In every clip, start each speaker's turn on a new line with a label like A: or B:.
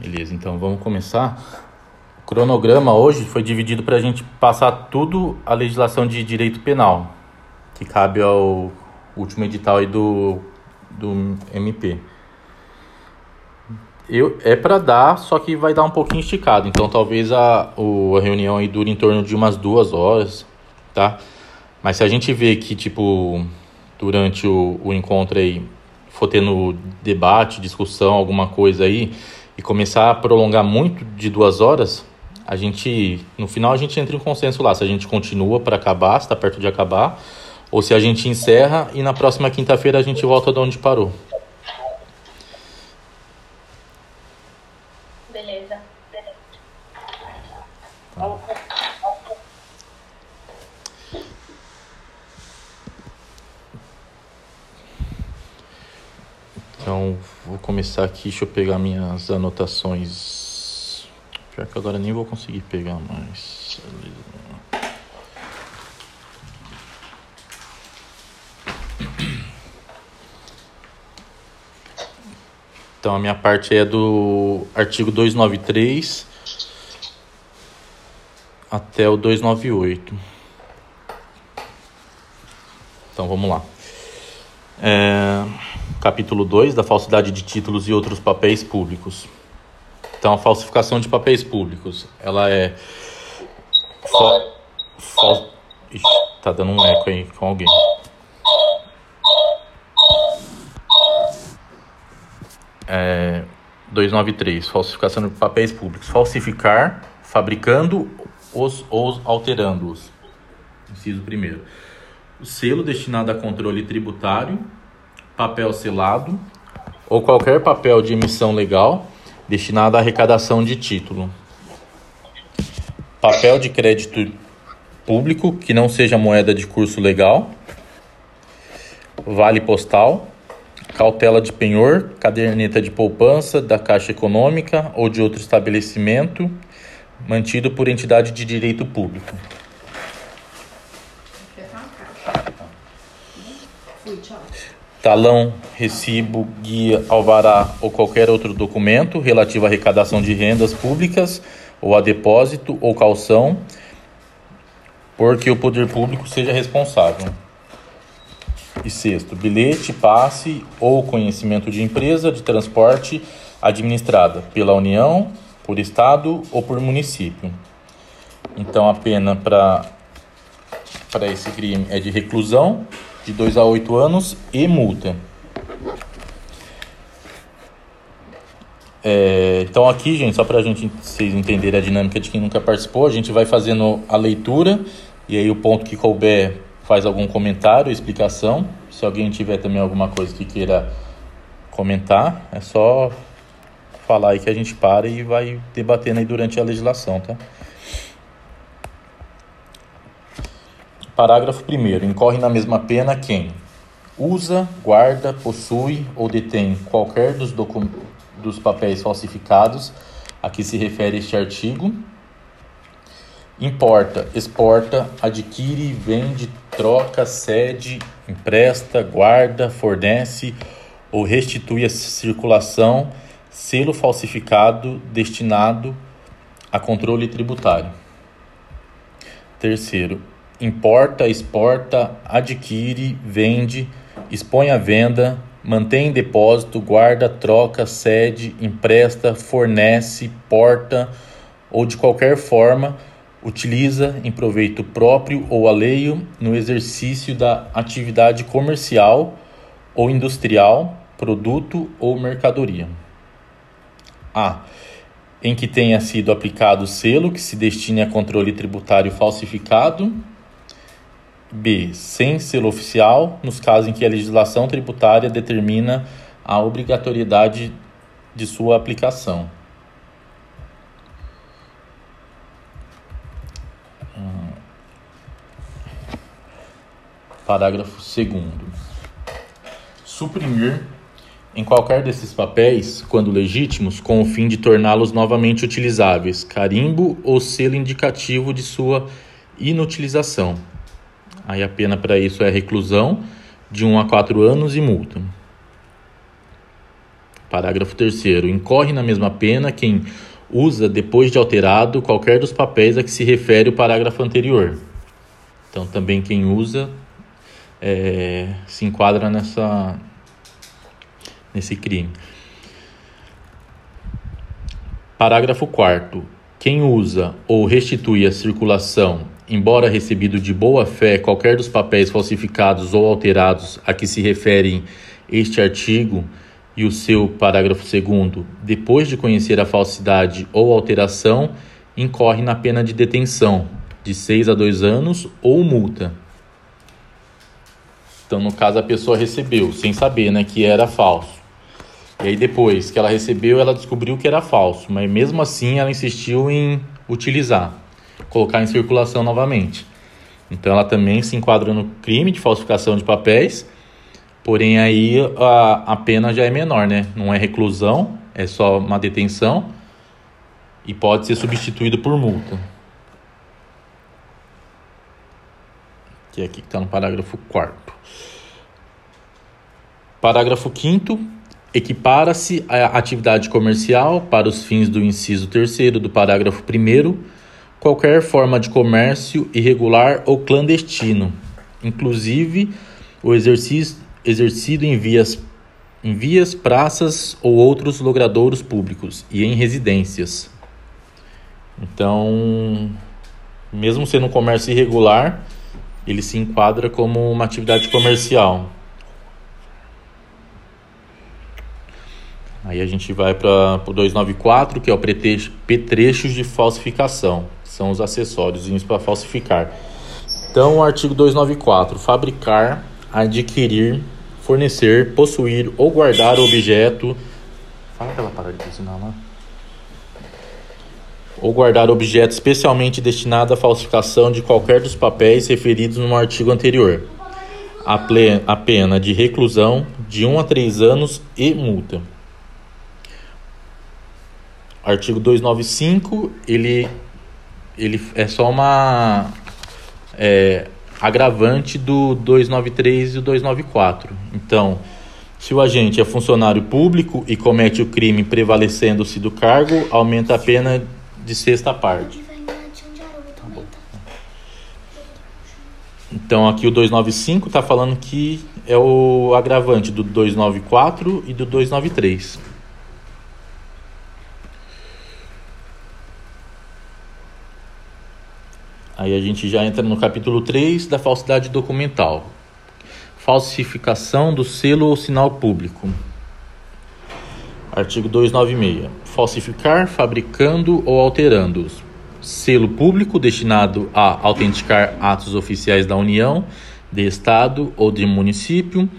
A: Beleza, então vamos começar. O cronograma hoje foi dividido para a gente passar tudo a legislação de direito penal, que cabe ao último edital aí do, do MP. Eu, é para dar, só que vai dar um pouquinho esticado. Então talvez a, o, a reunião aí dure em torno de umas duas horas, tá? Mas se a gente vê que, tipo, durante o, o encontro aí for tendo debate, discussão, alguma coisa aí, e começar a prolongar muito de duas horas, a gente, no final a gente entra em consenso lá, se a gente continua para acabar, se está perto de acabar, ou se a gente encerra e na próxima quinta-feira a gente volta de onde parou.
B: Beleza.
A: Então, vou começar aqui, deixa eu pegar minhas anotações. Pior que agora nem vou conseguir pegar mais. Então, a minha parte é do artigo 293 até o 298. Então, vamos lá. É, capítulo 2 da falsidade de títulos e outros papéis públicos. Então, a falsificação de papéis públicos, ela é. Fal... Fal... Ixi, tá dando um eco aí com alguém. É, 293, falsificação de papéis públicos. Falsificar, fabricando os ou alterando-os. Inciso primeiro. O selo destinado a controle tributário, papel selado ou qualquer papel de emissão legal destinado à arrecadação de título. Papel de crédito público que não seja moeda de curso legal. Vale postal, cautela de penhor, caderneta de poupança da Caixa Econômica ou de outro estabelecimento mantido por entidade de direito público. Talão, recibo, guia, alvará ou qualquer outro documento relativo à arrecadação de rendas públicas ou a depósito ou calção, porque o poder público seja responsável. E sexto, bilhete, passe ou conhecimento de empresa de transporte administrada pela União, por Estado ou por município. Então a pena para esse crime é de reclusão de 2 a 8 anos e multa. É, então aqui, gente, só para a gente vocês entenderem a dinâmica de quem nunca participou, a gente vai fazendo a leitura e aí o ponto que couber faz algum comentário, explicação. Se alguém tiver também alguma coisa que queira comentar, é só falar aí que a gente para e vai debatendo aí durante a legislação, tá? Parágrafo 1 Incorre na mesma pena quem usa, guarda, possui ou detém qualquer dos, dos papéis falsificados a que se refere este artigo, importa, exporta, adquire, vende, troca, cede, empresta, guarda, fornece ou restitui a circulação selo falsificado destinado a controle tributário. Terceiro, importa, exporta, adquire, vende, expõe à venda, mantém em depósito, guarda, troca, cede, empresta, fornece, porta ou de qualquer forma utiliza em proveito próprio ou alheio no exercício da atividade comercial ou industrial, produto ou mercadoria. A. Em que tenha sido aplicado selo que se destine a controle tributário falsificado. B. Sem selo oficial, nos casos em que a legislação tributária determina a obrigatoriedade de sua aplicação. Parágrafo 2. Suprimir em qualquer desses papéis, quando legítimos, com o fim de torná-los novamente utilizáveis, carimbo ou selo indicativo de sua inutilização. Aí a pena para isso é reclusão de 1 a 4 anos e multa. Parágrafo 3 Incorre na mesma pena quem usa, depois de alterado, qualquer dos papéis a que se refere o parágrafo anterior. Então, também quem usa é, se enquadra nessa, nesse crime. Parágrafo 4 Quem usa ou restitui a circulação, embora recebido de boa fé, qualquer dos papéis falsificados ou alterados a que se referem este artigo e o seu parágrafo 2, depois de conhecer a falsidade ou alteração, incorre na pena de detenção de 6 a 2 anos ou multa. Então, no caso, a pessoa recebeu, sem saber né, que era falso. E aí depois que ela recebeu, ela descobriu que era falso, mas mesmo assim ela insistiu em utilizar, colocar em circulação novamente. Então ela também se enquadra no crime de falsificação de papéis, porém aí a, a pena já é menor, né? Não é reclusão, é só uma detenção e pode ser substituído por multa. Que é aqui que está no parágrafo 4 Parágrafo 5 Equipara-se a atividade comercial, para os fins do inciso 3 do parágrafo 1, qualquer forma de comércio irregular ou clandestino, inclusive o exercício, exercido em vias, em vias, praças ou outros logradouros públicos e em residências. Então, mesmo sendo um comércio irregular, ele se enquadra como uma atividade comercial. Aí a gente vai para o 294, que é o petrechos de falsificação, são os acessórios para falsificar. Então, o artigo 294, fabricar, adquirir, fornecer, possuir ou guardar objeto. Fala aquela parada de ensinar lá. Ou guardar objeto especialmente destinado à falsificação de qualquer dos papéis referidos no artigo anterior. A pena de reclusão de 1 a 3 anos e multa artigo 295, ele, ele é só uma é, agravante do 293 e o 294. Então, se o agente é funcionário público e comete o crime prevalecendo-se do cargo, aumenta a pena de sexta parte. Então aqui o 295 está falando que é o agravante do 294 e do 293. Aí a gente já entra no capítulo 3 da falsidade documental. Falsificação do selo ou sinal público. Artigo 296. Falsificar, fabricando ou alterando selo público destinado a autenticar atos oficiais da União, de Estado ou de município,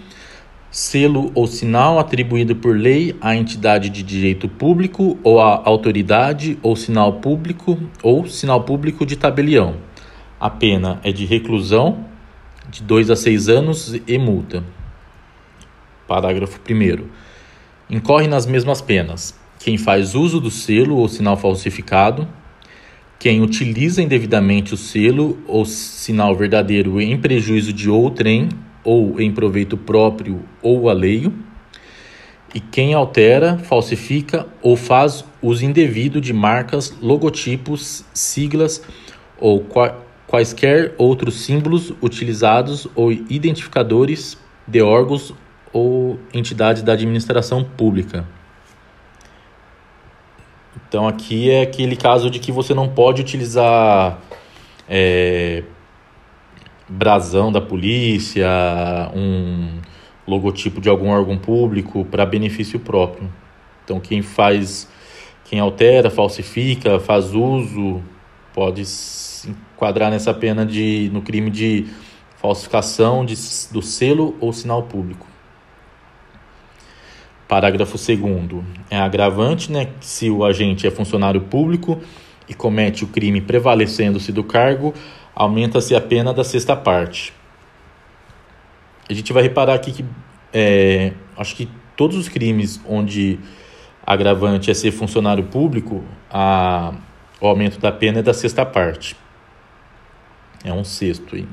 A: selo ou sinal atribuído por lei à entidade de direito público ou à autoridade ou sinal público ou sinal público de tabelião a pena é de reclusão de 2 a 6 anos e multa. Parágrafo 1. Incorre nas mesmas penas quem faz uso do selo ou sinal falsificado, quem utiliza indevidamente o selo ou sinal verdadeiro em prejuízo de outrem ou em proveito próprio ou alheio, e quem altera, falsifica ou faz uso indevido de marcas, logotipos, siglas ou quaisquer outros símbolos utilizados ou identificadores de órgãos ou entidades da administração pública. Então aqui é aquele caso de que você não pode utilizar é, brasão da polícia, um logotipo de algum órgão público para benefício próprio. Então quem faz, quem altera, falsifica, faz uso, pode se enquadrar nessa pena de no crime de falsificação de, do selo ou sinal público. Parágrafo 2 é agravante, né, se o agente é funcionário público e comete o crime prevalecendo-se do cargo, aumenta-se a pena da sexta parte. A gente vai reparar aqui que é, acho que todos os crimes onde agravante é ser funcionário público, a, o aumento da pena é da sexta parte. É um sexto aí.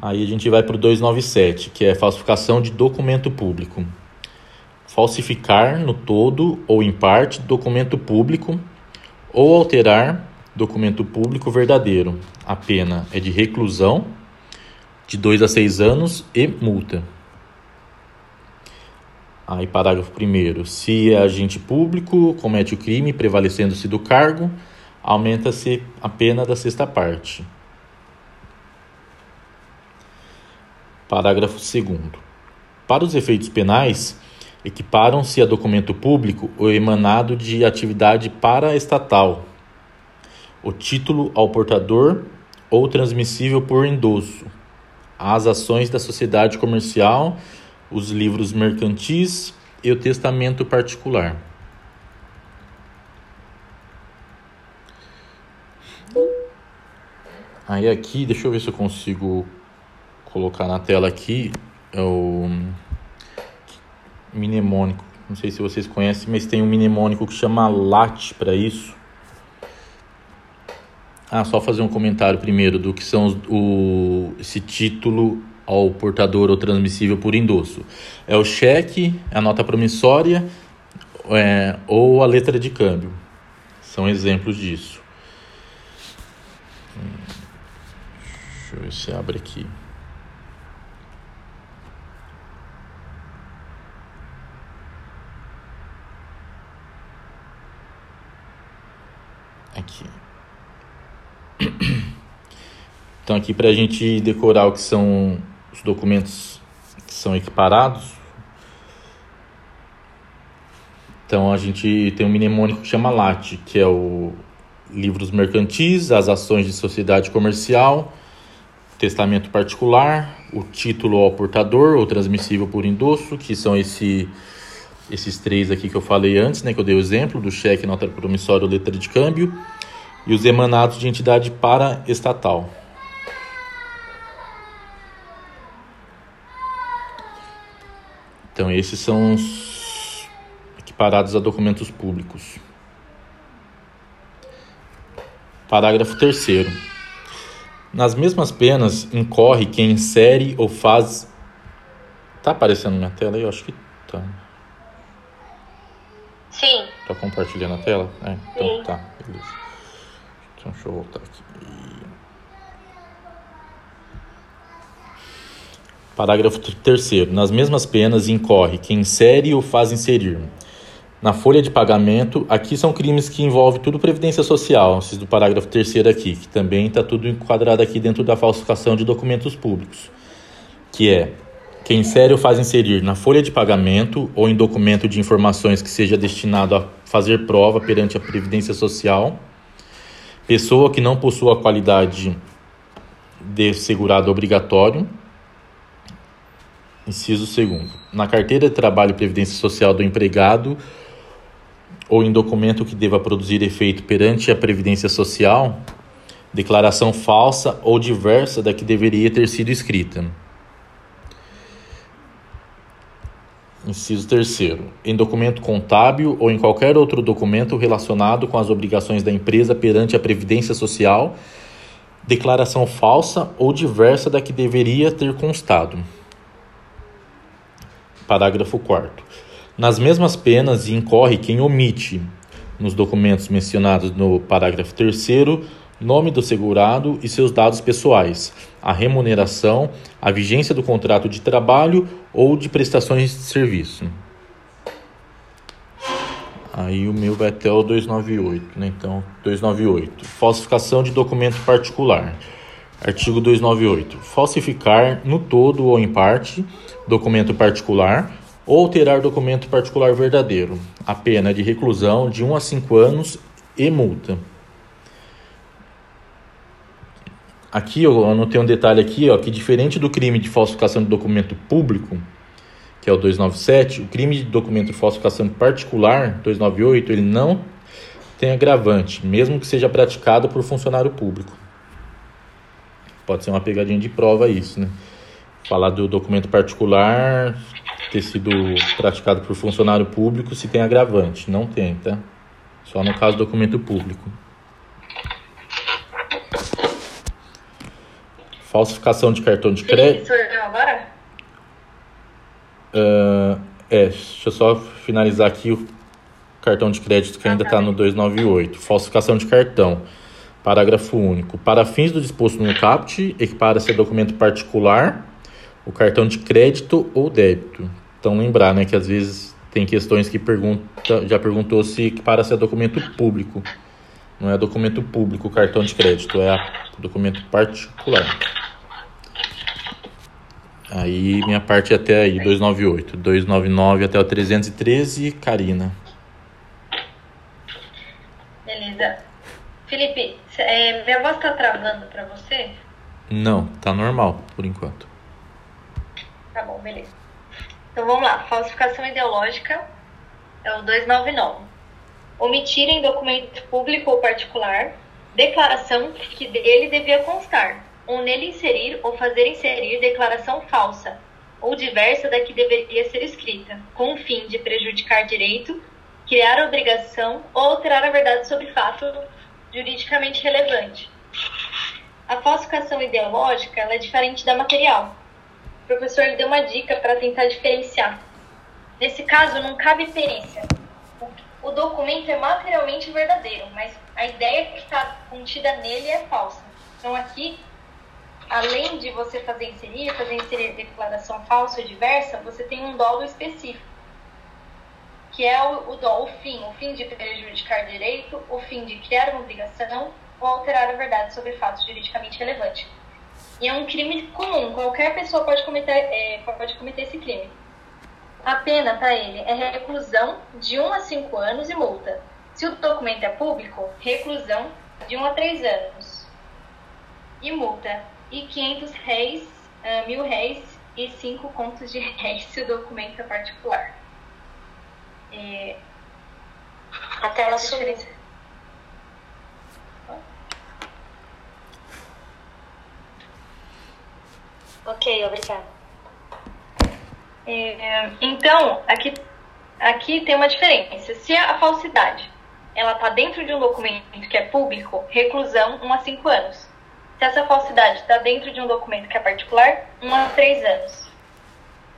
A: Aí a gente vai para o 297, que é falsificação de documento público. Falsificar no todo ou em parte documento público ou alterar documento público verdadeiro. A pena é de reclusão de 2 a 6 anos e multa. Aí, parágrafo 1. Se é agente público comete o crime prevalecendo-se do cargo, aumenta-se a pena da sexta parte. Parágrafo 2. Para os efeitos penais, equiparam-se a documento público o emanado de atividade paraestatal, o título ao portador ou transmissível por endosso, as ações da sociedade comercial, os livros mercantis e o testamento particular. Aí aqui, deixa eu ver se eu consigo colocar na tela aqui é o mnemônico. Não sei se vocês conhecem, mas tem um mnemônico que chama LAT para isso. Ah, só fazer um comentário primeiro do que são os, o, esse título ao portador ou transmissível por endosso. É o cheque, a nota promissória é, ou a letra de câmbio. São exemplos disso. Deixa eu ver se abre aqui. Aqui. Então, aqui para a gente decorar o que são os documentos são equiparados. Então, a gente tem um mnemônico que chama LAT, que é o livros mercantis, as ações de sociedade comercial, testamento particular, o título ao portador ou transmissível por endosso, que são esse esses três aqui que eu falei antes, né, que eu dei o exemplo do cheque, nota promissória, letra de câmbio, e os emanados de entidade paraestatal. Então, esses são os equiparados a documentos públicos. Parágrafo 3. Nas mesmas penas, incorre quem insere ou faz. Tá aparecendo na tela aí? Eu acho que tá.
B: Sim.
A: Tá compartilhando a tela? É, então Sim. tá, beleza. Então deixa eu voltar aqui. Parágrafo 3. Nas mesmas penas incorre quem insere ou faz inserir. Na folha de pagamento, aqui são crimes que envolvem tudo previdência social, esses do parágrafo 3 aqui, que também está tudo enquadrado aqui dentro da falsificação de documentos públicos, que é quem insere ou faz inserir na folha de pagamento ou em documento de informações que seja destinado a fazer prova perante a Previdência Social, pessoa que não possua a qualidade de segurado obrigatório. Inciso segundo. Na carteira de trabalho e previdência social do empregado ou em documento que deva produzir efeito perante a Previdência Social, declaração falsa ou diversa da que deveria ter sido escrita. Inciso terceiro. Em documento contábil ou em qualquer outro documento relacionado com as obrigações da empresa perante a Previdência Social, declaração falsa ou diversa da que deveria ter constado. Parágrafo 4. Nas mesmas penas incorre quem omite, nos documentos mencionados no parágrafo 3 nome do segurado e seus dados pessoais, a remuneração, a vigência do contrato de trabalho ou de prestações de serviço. Aí o meu vai até o 298, né? Então, 298. Falsificação de documento particular. Artigo 298. Falsificar no todo ou em parte documento particular ou alterar documento particular verdadeiro. A pena é de reclusão de 1 a 5 anos e multa. Aqui eu anotei um detalhe aqui, ó, que diferente do crime de falsificação de documento público, que é o 297, o crime de documento de falsificação particular, 298, ele não tem agravante, mesmo que seja praticado por funcionário público. Pode ser uma pegadinha de prova isso, né? Falar do documento particular ter sido praticado por funcionário público se tem agravante. Não tem, tá? Só no caso do documento público. falsificação de cartão de crédito.
B: Agora?
A: Uh, é, deixa eu só finalizar aqui o cartão de crédito que ainda está no 298. Falsificação de cartão. Parágrafo único. Para fins do disposto no CAPT, equipara-se a documento particular o cartão de crédito ou débito. Então lembrar, né, que às vezes tem questões que pergunta, já perguntou se equipara-se a documento público. Não é documento público o cartão de crédito, é documento particular. Aí minha parte é até aí, 298. 299 até o 313, Karina.
B: Beleza. Felipe, é, minha voz tá travando para você?
A: Não, tá normal por enquanto.
B: Beleza. Então vamos lá. Falsificação ideológica é o 299. Omitir em documento público ou particular declaração que dele devia constar, ou nele inserir ou fazer inserir declaração falsa ou diversa da que deveria ser escrita, com o fim de prejudicar direito, criar obrigação ou alterar a verdade sobre fato juridicamente relevante. A falsificação ideológica é diferente da material. O professor lhe deu uma dica para tentar diferenciar. Nesse caso, não cabe perícia. O documento é materialmente verdadeiro, mas a ideia que está contida nele é falsa. Então, aqui, além de você fazer inserir, fazer inserir declaração falsa ou diversa, você tem um dolo específico, que é o, o dolo, o fim, o fim de prejudicar direito, o fim de criar uma obrigação ou alterar a verdade sobre fatos juridicamente relevantes. E é um crime comum, qualquer pessoa pode cometer, é, pode cometer esse crime. A pena para ele é reclusão de 1 a 5 anos e multa. Se o documento é público, reclusão de 1 a 3 anos e multa. E 500 réis, uh, mil réis e 5 contos de réis se o documento é particular. É...
C: A tela sumiu. Ok, obrigada.
B: É, então, aqui, aqui tem uma diferença. Se a falsidade ela está dentro de um documento que é público, reclusão 1 a 5 anos. Se essa falsidade está dentro de um documento que é particular, 1 a 3 anos.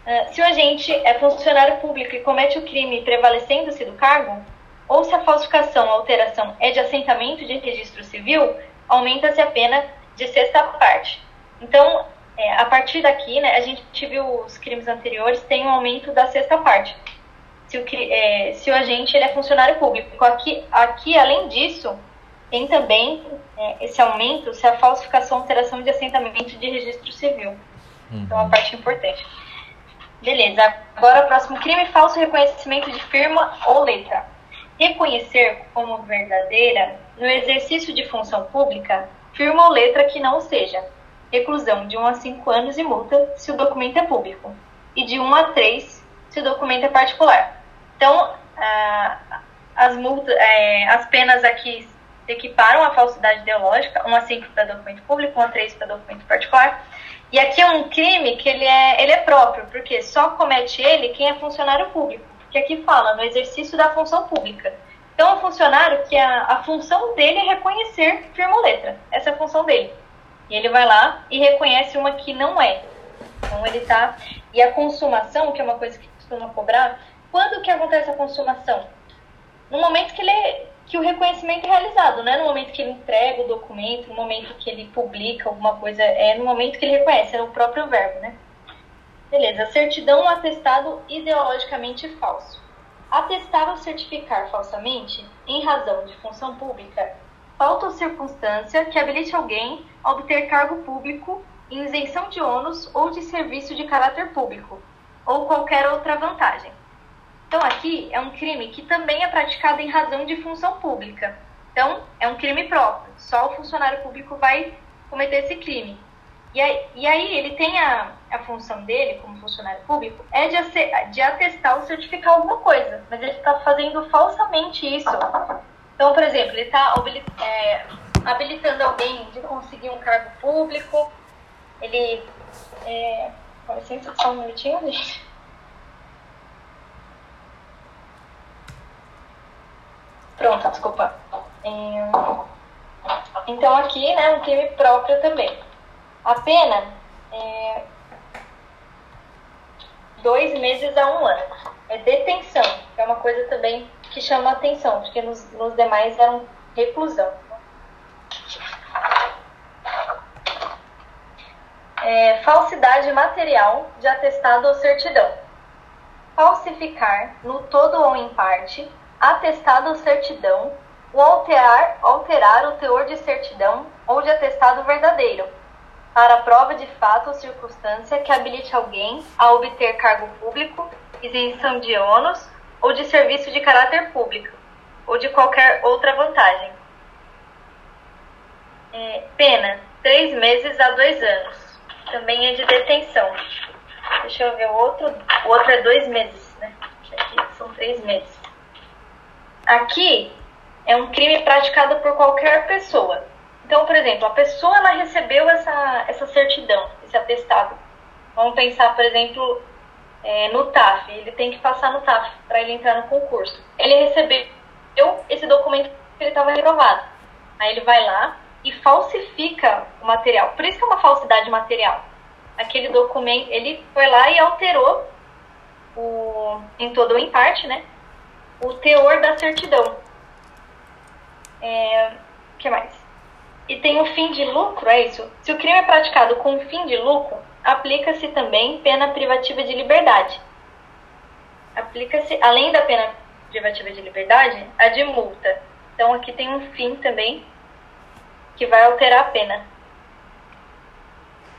B: Uh, se o agente é funcionário público e comete o crime prevalecendo-se do cargo, ou se a falsificação ou alteração é de assentamento de registro civil, aumenta-se a pena de sexta parte. Então, é, a partir daqui, né, a gente viu os crimes anteriores, tem um aumento da sexta parte. Se o, é, se o agente ele é funcionário público. Aqui, aqui além disso, tem também é, esse aumento se a falsificação ou alteração de assentamento de registro civil. Uhum. Então, uma parte importante. Beleza. Agora, o próximo crime, falso reconhecimento de firma ou letra. Reconhecer como verdadeira, no exercício de função pública, firma ou letra que não seja reclusão de 1 a 5 anos e multa se o documento é público, e de 1 a 3 se o documento é particular. Então, as, multas, é, as penas aqui equiparam a falsidade ideológica, 1 a 5 para documento público, 1 a 3 para documento particular. E aqui é um crime que ele é, ele é próprio, porque só comete ele quem é funcionário público. Porque aqui fala no exercício da função pública. Então, o funcionário que a, a função dele é reconhecer firma letra. Essa é a função dele. E ele vai lá e reconhece uma que não é. Então ele tá. E a consumação, que é uma coisa que costuma cobrar, quando que acontece a consumação? No momento que ele é, que o reconhecimento é realizado, não é no momento que ele entrega o documento, no momento que ele publica alguma coisa, é no momento que ele reconhece, é o próprio verbo, né? Beleza, certidão atestado ideologicamente falso. Atestar ou certificar falsamente, em razão de função pública, falta ou circunstância que habilite alguém a obter cargo público em isenção de ônus ou de serviço de caráter público, ou qualquer outra vantagem. Então, aqui é um crime que também é praticado em razão de função pública. Então, é um crime próprio. Só o funcionário público vai cometer esse crime. E aí, e aí ele tem a, a função dele, como funcionário público, é de, de atestar ou certificar alguma coisa. Mas ele está fazendo falsamente isso então, por exemplo, ele está é, habilitando alguém de conseguir um cargo público, ele. É, com licença, só um minutinho, gente. Pronto, desculpa. É, então, aqui, né, um crime próprio também. A pena é dois meses a um ano. É detenção, que é uma coisa também que chama atenção, porque nos, nos demais eram reclusão. É, falsidade material de atestado ou certidão. Falsificar, no todo ou em parte, atestado ou certidão, ou alterar, alterar o teor de certidão ou de atestado verdadeiro, para prova de fato ou circunstância que habilite alguém a obter cargo público, isenção de ônus ou de serviço de caráter público, ou de qualquer outra vantagem. É, pena, três meses a dois anos. Também é de detenção. Deixa eu ver o outro. O outro é dois meses, né? Aqui são três meses. Aqui é um crime praticado por qualquer pessoa. Então, por exemplo, a pessoa ela recebeu essa, essa certidão, esse atestado. Vamos pensar, por exemplo, é, no TAF. Ele tem que passar no TAF para ele entrar no concurso. Ele recebeu esse documento que ele estava reprovado. Aí ele vai lá e falsifica o material. Por isso que é uma falsidade material. Aquele documento, ele foi lá e alterou o, em todo ou em parte, né? O teor da certidão. É, que mais? E tem o fim de lucro, é isso? Se o crime é praticado com fim de lucro, aplica-se também pena privativa de liberdade. Aplica-se, além da pena privativa de liberdade, a de multa. Então aqui tem um fim também que vai alterar a pena.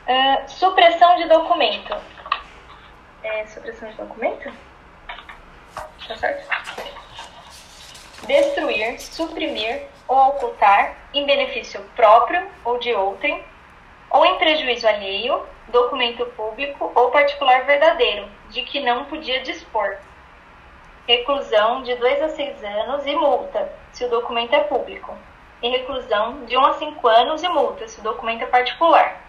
B: Uh, supressão de documento. É, supressão de documento? Tá certo? Destruir, suprimir ou ocultar em benefício próprio ou de outrem, ou em prejuízo alheio, documento público ou particular verdadeiro, de que não podia dispor. Reclusão de 2 a 6 anos e multa, se o documento é público. E reclusão de 1 um a 5 anos e multa, se o documento é particular.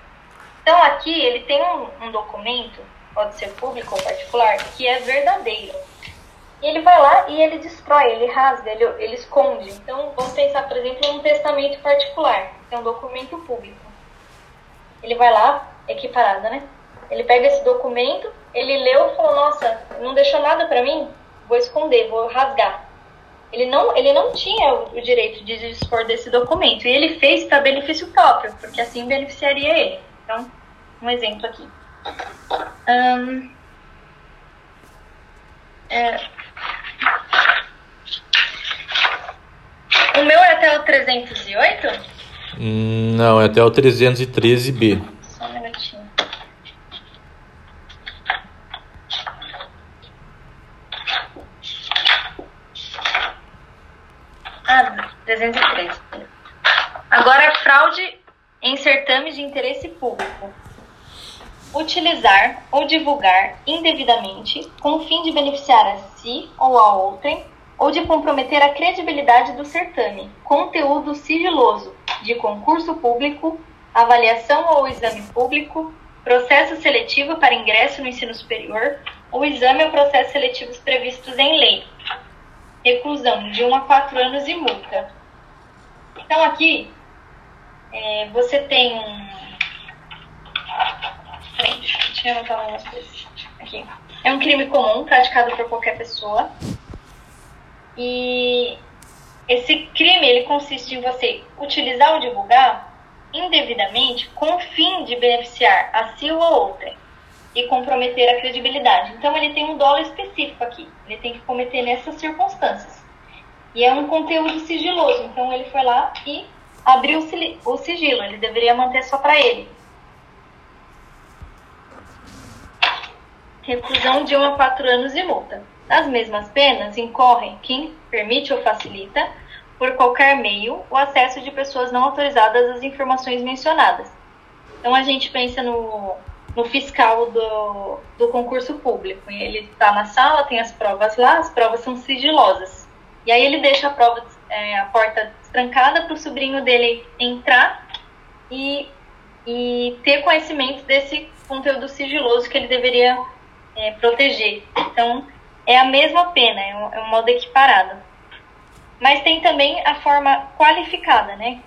B: Então, aqui ele tem um, um documento, pode ser público ou particular, que é verdadeiro. E ele vai lá e ele destrói, ele rasga, ele, ele esconde. Então, vamos pensar, por exemplo, num testamento particular, que é um documento público. Ele vai lá, equiparada, né? Ele pega esse documento, ele leu e falou: Nossa, não deixou nada para mim? Vou esconder, vou rasgar. Ele não, ele não tinha o direito de dispor desse documento e ele fez para benefício próprio, porque assim beneficiaria ele. Então, um exemplo aqui. Um, é, o meu é até o 308?
A: Não, é até o 313B.
B: Só um minutinho. Ah, 313. Agora, fraude em certame de interesse público. Utilizar ou divulgar indevidamente com o fim de beneficiar a si ou a outrem ou de comprometer a credibilidade do certame, conteúdo sigiloso de concurso público, avaliação ou exame público, processo seletivo para ingresso no ensino superior ou exame ou processos seletivos previstos em lei. Reclusão de 1 a 4 anos e multa. Então aqui é, você tem um. Deixa eu anotar coisas. Aqui. É um crime comum praticado por qualquer pessoa e esse crime ele consiste em você utilizar ou divulgar indevidamente com o fim de beneficiar a si ou a outra e comprometer a credibilidade. Então ele tem um dolo específico aqui. Ele tem que cometer nessas circunstâncias. E é um conteúdo sigiloso. Então ele foi lá e abriu o sigilo. Ele deveria manter só para ele. Reclusão de 1 a 4 anos e multa. Nas mesmas penas, incorrem quem permite ou facilita, por qualquer meio, o acesso de pessoas não autorizadas às informações mencionadas. Então, a gente pensa no, no fiscal do, do concurso público. Ele está na sala, tem as provas lá, as provas são sigilosas. E aí ele deixa a prova, é, a porta trancada para o sobrinho dele entrar e, e ter conhecimento desse conteúdo sigiloso que ele deveria é, proteger. Então, é a mesma pena, é um, é um modo equiparado. Mas tem também a forma qualificada, né?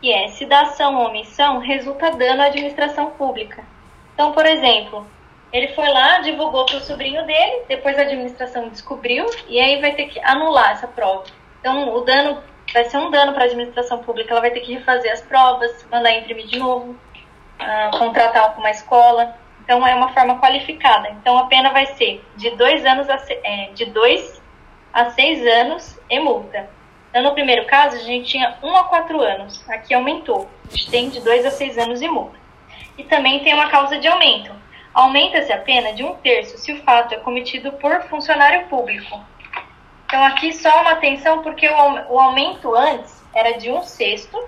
B: que é se da ação ou omissão resulta dano à administração pública. Então, por exemplo, ele foi lá, divulgou para o sobrinho dele, depois a administração descobriu e aí vai ter que anular essa prova. Então, o dano vai ser um dano para a administração pública, ela vai ter que refazer as provas, mandar imprimir de novo, uh, contratar uma escola. Então, é uma forma qualificada. Então, a pena vai ser de dois anos a, é, de dois a seis anos e multa. Então, no primeiro caso, a gente tinha um a quatro anos. Aqui aumentou. A gente tem de dois a seis anos e multa. E também tem uma causa de aumento. Aumenta-se a pena de um terço se o fato é cometido por funcionário público. Então, aqui só uma atenção, porque o aumento antes era de um sexto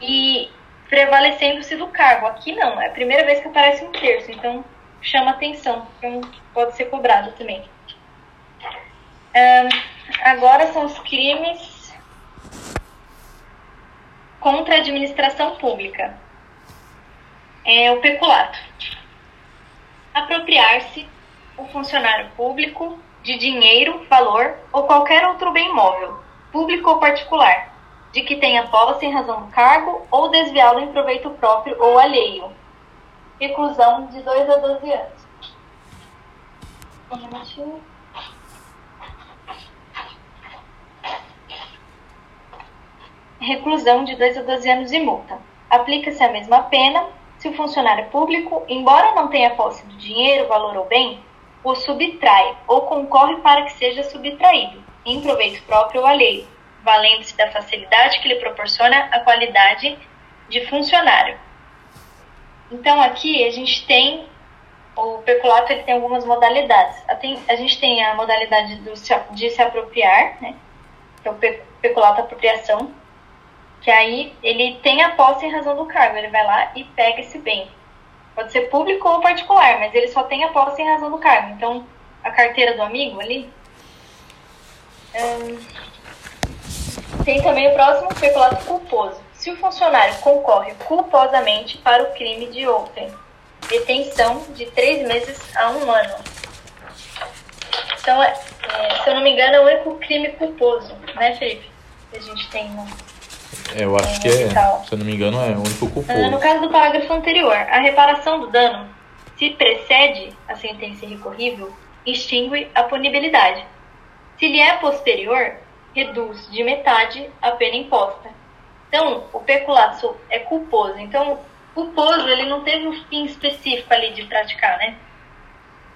B: e prevalecendo-se do cargo. Aqui não, é a primeira vez que aparece um terço, então chama atenção, então pode ser cobrado também. Um, agora são os crimes contra a administração pública. É o peculato. Apropriar-se o funcionário público de dinheiro, valor ou qualquer outro bem móvel, público ou particular, de que tenha posse em razão do cargo ou desviá-lo em proveito próprio ou alheio. Reclusão de 2 a 12 anos. Reclusão de 2 a 12 anos e multa. Aplica-se a mesma pena se o funcionário público, embora não tenha posse do dinheiro, valor ou bem, o subtrai ou concorre para que seja subtraído, em proveito próprio ou alheio, valendo-se da facilidade que lhe proporciona a qualidade de funcionário. Então aqui a gente tem o peculato ele tem algumas modalidades. A gente tem a modalidade do, de se apropriar, né? que é o peculato apropriação, que aí ele tem a posse em razão do cargo, ele vai lá e pega esse bem. Pode ser público ou particular, mas ele só tem a posse em razão do cargo. Então, a carteira do amigo ali. Hum, tem também o próximo peculato culposo. Se o funcionário concorre culposamente para o crime de outrem, detenção de três meses a um ano. Então, é, é, se eu não me engano, é o único crime culposo, né, Felipe? Que a gente tem no,
A: é, eu acho que é, se eu não me engano, é o único culposo.
B: No caso do parágrafo anterior, a reparação do dano, se precede a sentença recorrível, extingue a punibilidade. Se lhe é posterior, reduz de metade a pena imposta. Então, o peculato é culposo. Então, culposo, ele não teve um fim específico ali de praticar, né?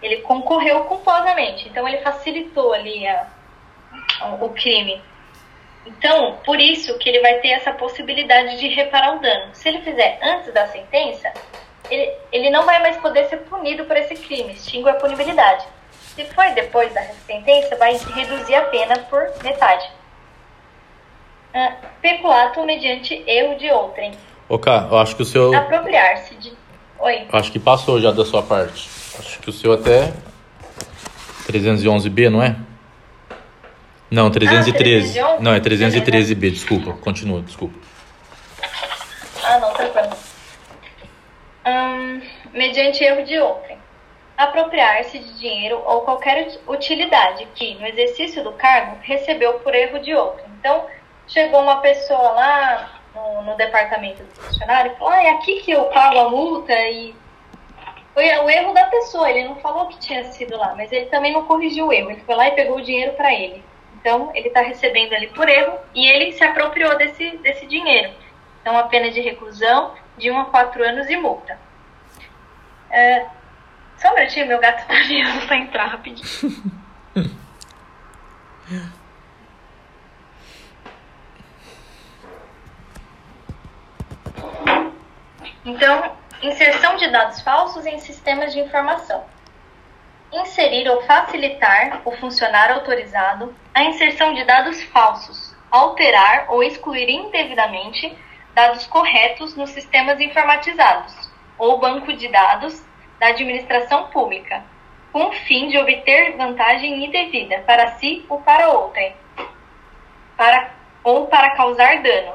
B: Ele concorreu culposamente. Então, ele facilitou ali a, o crime. Então, por isso que ele vai ter essa possibilidade de reparar o dano. Se ele fizer antes da sentença, ele, ele não vai mais poder ser punido por esse crime, extingue a punibilidade. Se for depois da sentença, vai reduzir a pena por metade. Uh, peculato mediante erro de outrem.
A: Ok, eu acho que o seu.
B: Apropriar-se de. Oi.
A: Acho que passou já da sua parte. Acho que o seu até 311B, não é? Não, 313. Ah, não, é 313B, desculpa. Continua, desculpa.
B: Ah, não, tranquilo. Hum, mediante erro de outrem. Apropriar-se de dinheiro ou qualquer utilidade que, no exercício do cargo, recebeu por erro de outrem. Então, chegou uma pessoa lá no, no departamento do funcionário e falou: ah, é aqui que eu pago a multa e. Foi o erro da pessoa, ele não falou que tinha sido lá, mas ele também não corrigiu o erro. Ele foi lá e pegou o dinheiro para ele. Então, ele está recebendo ali por erro e ele se apropriou desse, desse dinheiro. Então, a pena de reclusão de 1 a 4 anos e multa. É, só um minutinho, meu gato está vindo para entrar rapidinho. Então, inserção de dados falsos em sistemas de informação inserir ou facilitar o funcionário autorizado a inserção de dados falsos, alterar ou excluir indevidamente dados corretos nos sistemas informatizados ou banco de dados da administração pública, com o fim de obter vantagem indevida para si ou para outrem, para, ou para causar dano.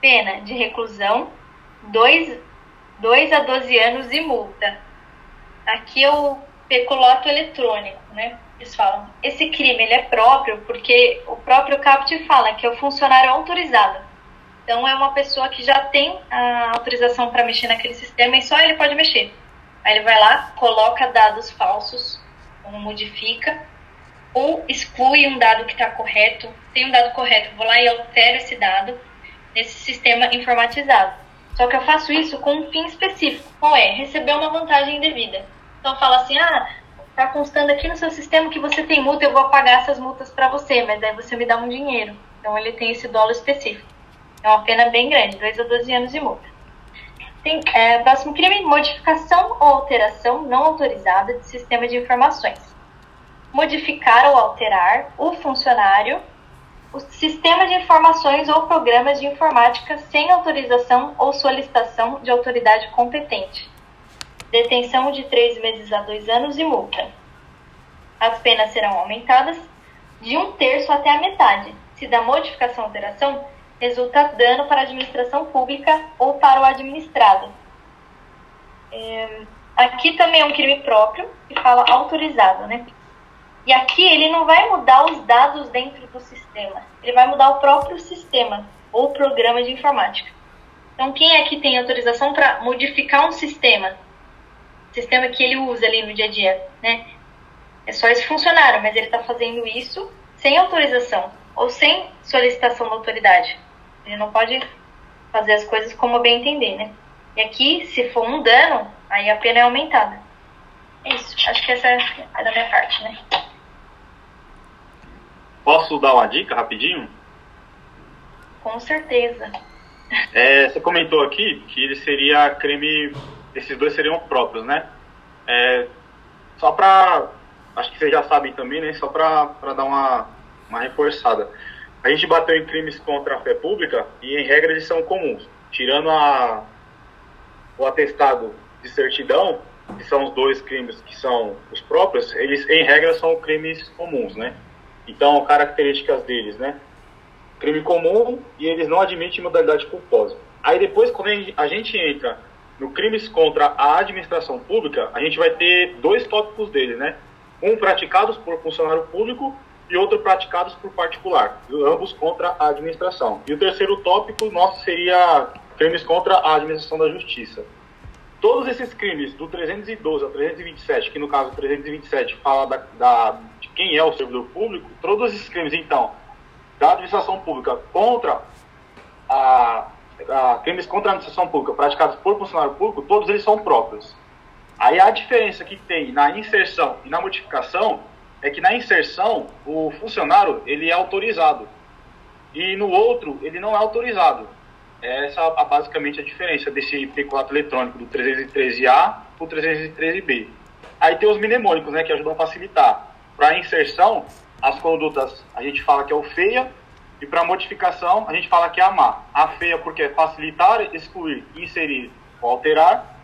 B: Pena de reclusão 2 a 12 anos e multa. Aqui eu peculato eletrônico, né? Eles falam, esse crime ele é próprio porque o próprio CAPT fala que é o funcionário autorizado. Então é uma pessoa que já tem a autorização para mexer naquele sistema e só ele pode mexer. Aí ele vai lá, coloca dados falsos, ou modifica, ou exclui um dado que está correto. Tem um dado correto, vou lá e altero esse dado nesse sistema informatizado. Só que eu faço isso com um fim específico. Qual é? Receber uma vantagem indevida. Então fala assim, ah, tá constando aqui no seu sistema que você tem multa, eu vou pagar essas multas para você, mas aí você me dá um dinheiro. Então ele tem esse dolo específico. É uma pena bem grande, 2 a 12 anos de multa. Tem, é, próximo crime, modificação ou alteração não autorizada de sistema de informações. Modificar ou alterar o funcionário, o sistema de informações ou programas de informática sem autorização ou solicitação de autoridade competente. Detenção de três meses a dois anos e multa. As penas serão aumentadas de um terço até a metade, se da modificação ou alteração resulta dano para a administração pública ou para o administrado. É, aqui também é um crime próprio, que fala autorizado, né? E aqui ele não vai mudar os dados dentro do sistema, ele vai mudar o próprio sistema ou programa de informática. Então, quem é que tem autorização para modificar um sistema? Sistema que ele usa ali no dia a dia, né? É só esse funcionário, mas ele está fazendo isso sem autorização ou sem solicitação da autoridade. Ele não pode fazer as coisas como bem entender, né? E aqui, se for um dano, aí a pena é aumentada. É isso. Acho que essa é da minha parte, né?
D: Posso dar uma dica rapidinho?
B: Com certeza.
D: É, você comentou aqui que ele seria crime. Esses dois seriam próprios, né? É, só para. Acho que vocês já sabem também, né? Só para dar uma, uma reforçada. A gente bateu em crimes contra a fé pública e, em regra, eles são comuns. Tirando a, o atestado de certidão, que são os dois crimes que são os próprios, eles, em regra, são crimes comuns, né? Então, características deles, né? Crime comum e eles não admitem modalidade culposa. Aí depois, quando a gente entra no crimes contra a administração pública, a gente vai ter dois tópicos dele, né? Um praticados por funcionário público e outro praticados por particular, ambos contra a administração. E o terceiro tópico nosso seria crimes contra a administração da justiça. Todos esses crimes, do 312 ao 327, que no caso 327 fala da, da, de quem é o servidor público, todos esses crimes, então, da administração pública contra a, a crimes contra a administração pública praticados por funcionário público, todos eles são próprios. Aí a diferença que tem na inserção e na modificação é que na inserção o funcionário ele é autorizado e no outro ele não é autorizado. Essa é basicamente a diferença desse peculato eletrônico do 313A para o 313B. Aí tem os mnemônicos, né, que ajudam a facilitar. Para inserção, as condutas a gente fala que é o feia e para modificação a gente fala que é a má. A feia porque é facilitar, excluir, inserir ou alterar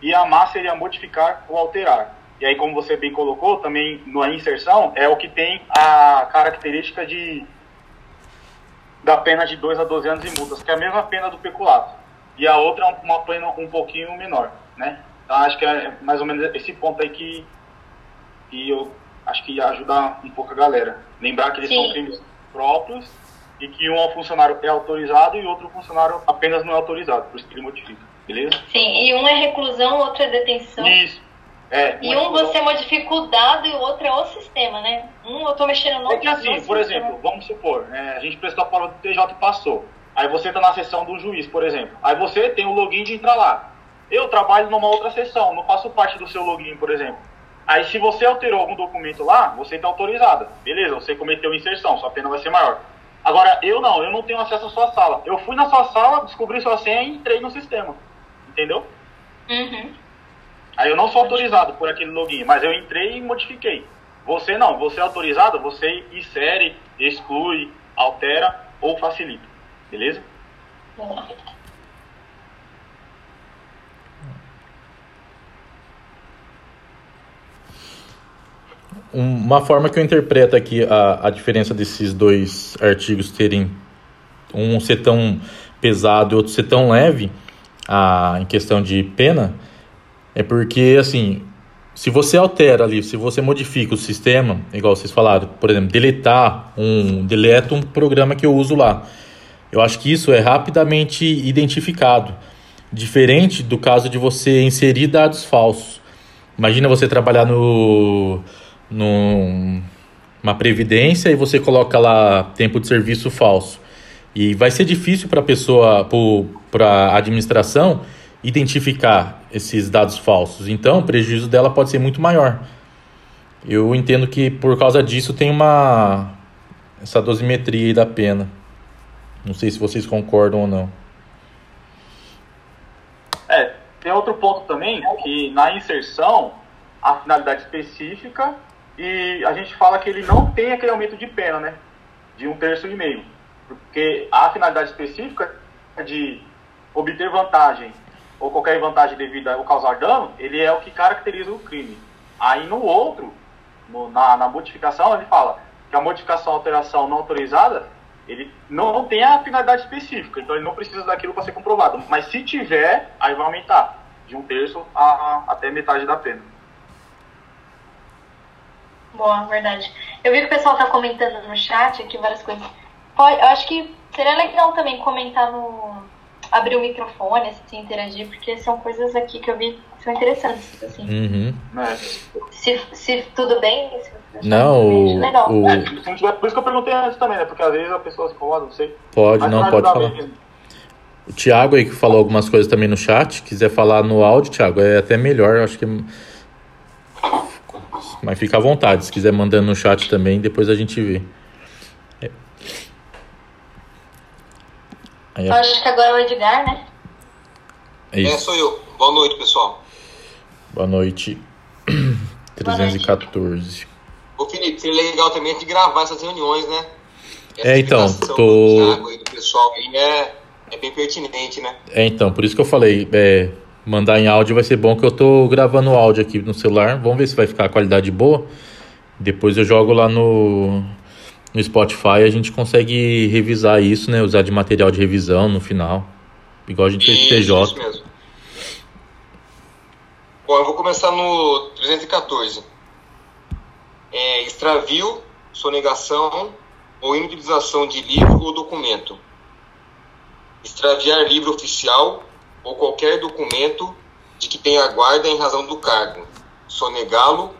D: e a má seria modificar ou alterar. E aí, como você bem colocou, também na inserção é o que tem a característica de da pena de 2 a 12 anos de multas, que é a mesma pena do peculato. E a outra é uma pena um pouquinho menor, né? Então, acho que é mais ou menos esse ponto aí que, que eu acho que ia ajudar um pouco a galera. Lembrar que eles Sim. são crimes próprios e que um é funcionário é autorizado e outro funcionário apenas não é autorizado, por isso que ele modifica, beleza?
B: Sim, e um é reclusão, outro é detenção.
D: Isso.
B: É, e um você modifica o dado e o outro é o sistema, né? Um eu estou mexendo no
D: É que assim, por exemplo, vamos supor, é, a gente prestou a prova do TJ e passou. Aí você está na sessão do juiz, por exemplo. Aí você tem o login de entrar lá. Eu trabalho numa outra sessão, não faço parte do seu login, por exemplo. Aí se você alterou algum documento lá, você está autorizada. Beleza, você cometeu inserção, sua pena vai ser maior. Agora, eu não, eu não tenho acesso à sua sala. Eu fui na sua sala, descobri sua senha e entrei no sistema. Entendeu?
B: Uhum.
D: Aí eu não sou autorizado por aquele login, mas eu entrei e modifiquei. Você não, você é autorizado, você insere, exclui, altera ou facilita. Beleza?
A: Uma forma que eu interpreto aqui a, a diferença desses dois artigos terem um ser tão pesado e outro ser tão leve a, em questão de pena é porque, assim, se você altera ali, se você modifica o sistema, igual vocês falaram, por exemplo, deletar um, deleta um programa que eu uso lá. Eu acho que isso é rapidamente identificado, diferente do caso de você inserir dados falsos. Imagina você trabalhar no, no uma previdência e você coloca lá tempo de serviço falso. E vai ser difícil para a pessoa, para a administração, identificar esses dados falsos. Então, o prejuízo dela pode ser muito maior. Eu entendo que por causa disso tem uma essa dosimetria da pena. Não sei se vocês concordam ou não.
D: É, tem outro ponto também que na inserção a finalidade específica e a gente fala que ele não tem aquele aumento de pena, né? De um terço e meio. Porque a finalidade específica de obter vantagem ou qualquer vantagem devido ao causar dano, ele é o que caracteriza o crime. Aí no outro, no, na, na modificação, ele fala que a modificação, alteração não autorizada, ele não tem a finalidade específica, então ele não precisa daquilo para ser comprovado. Mas se tiver, aí vai aumentar de um terço a, a até metade da pena.
B: Boa, verdade. Eu vi que o pessoal está comentando no chat aqui várias coisas. Pode, eu acho que seria legal também comentar no. Abrir o microfone, assim, interagir, porque são coisas aqui que eu vi que são interessantes, assim.
A: Uhum.
D: É.
B: Se, se tudo bem, se
A: Não, o,
B: legal.
A: o-
D: É, se não tiver, por isso que eu perguntei antes também, né? Porque às vezes a pessoa se incomoda, não sei.
A: pode,
D: Mas
A: não, pode falar.
D: mesmo.
A: O Thiago aí que falou algumas coisas também no chat, quiser falar no áudio, Thiago, é até melhor, eu acho que. Mas fica à vontade, se quiser mandando no chat também, depois a gente vê. É. Aí,
B: Eu acho que agora é o Edgar, né?
A: é
E: É,
A: isso.
E: sou eu. Boa noite, pessoal.
A: Boa noite. 314.
E: Ô, Felipe, seria legal também gente gravar essas reuniões, né? Essa
A: É, então, tô-
E: do Thiago e do pessoal aí é, é bem pertinente, né?
A: É, então, por isso que eu falei, é, mandar em áudio vai ser bom que eu tô gravando o áudio aqui no celular. Vamos ver se vai ficar a qualidade boa. Depois eu jogo lá no, no Spotify, a gente consegue revisar isso, né? Usar de material de revisão no final. Igual a gente fez TJ.
E: isso mesmo. Bom, eu vou começar no 314. É, extravio, sonegação ou inutilização de livro ou documento. Extraviar livro oficial ou qualquer documento de que tenha guarda em razão do cargo. Sonegá-lo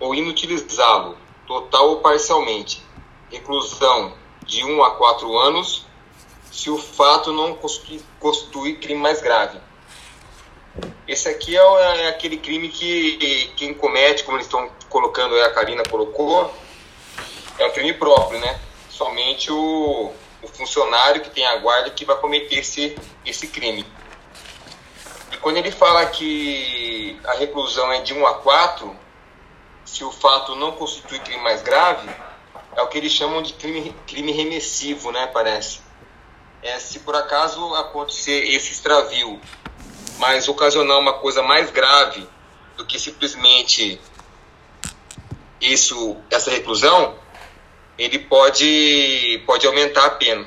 E: ou inutilizá-lo, total ou parcialmente. Reclusão de 1 a 4 anos se o fato não constitui, crime mais grave. Esse aqui é, é aquele crime que quem comete, como eles estão colocando, a Karina colocou, é um crime próprio, né? Somente o, o funcionário que tem a guarda que vai cometer esse, esse crime. E quando ele fala que a reclusão é de 1 a 4, se o fato não constitui crime mais grave, é o que eles chamam de crime, crime remissivo, né? Parece é, se por acaso acontecer esse extravio, mas ocasionar uma coisa mais grave do que simplesmente isso, essa reclusão, ele pode, pode aumentar a pena.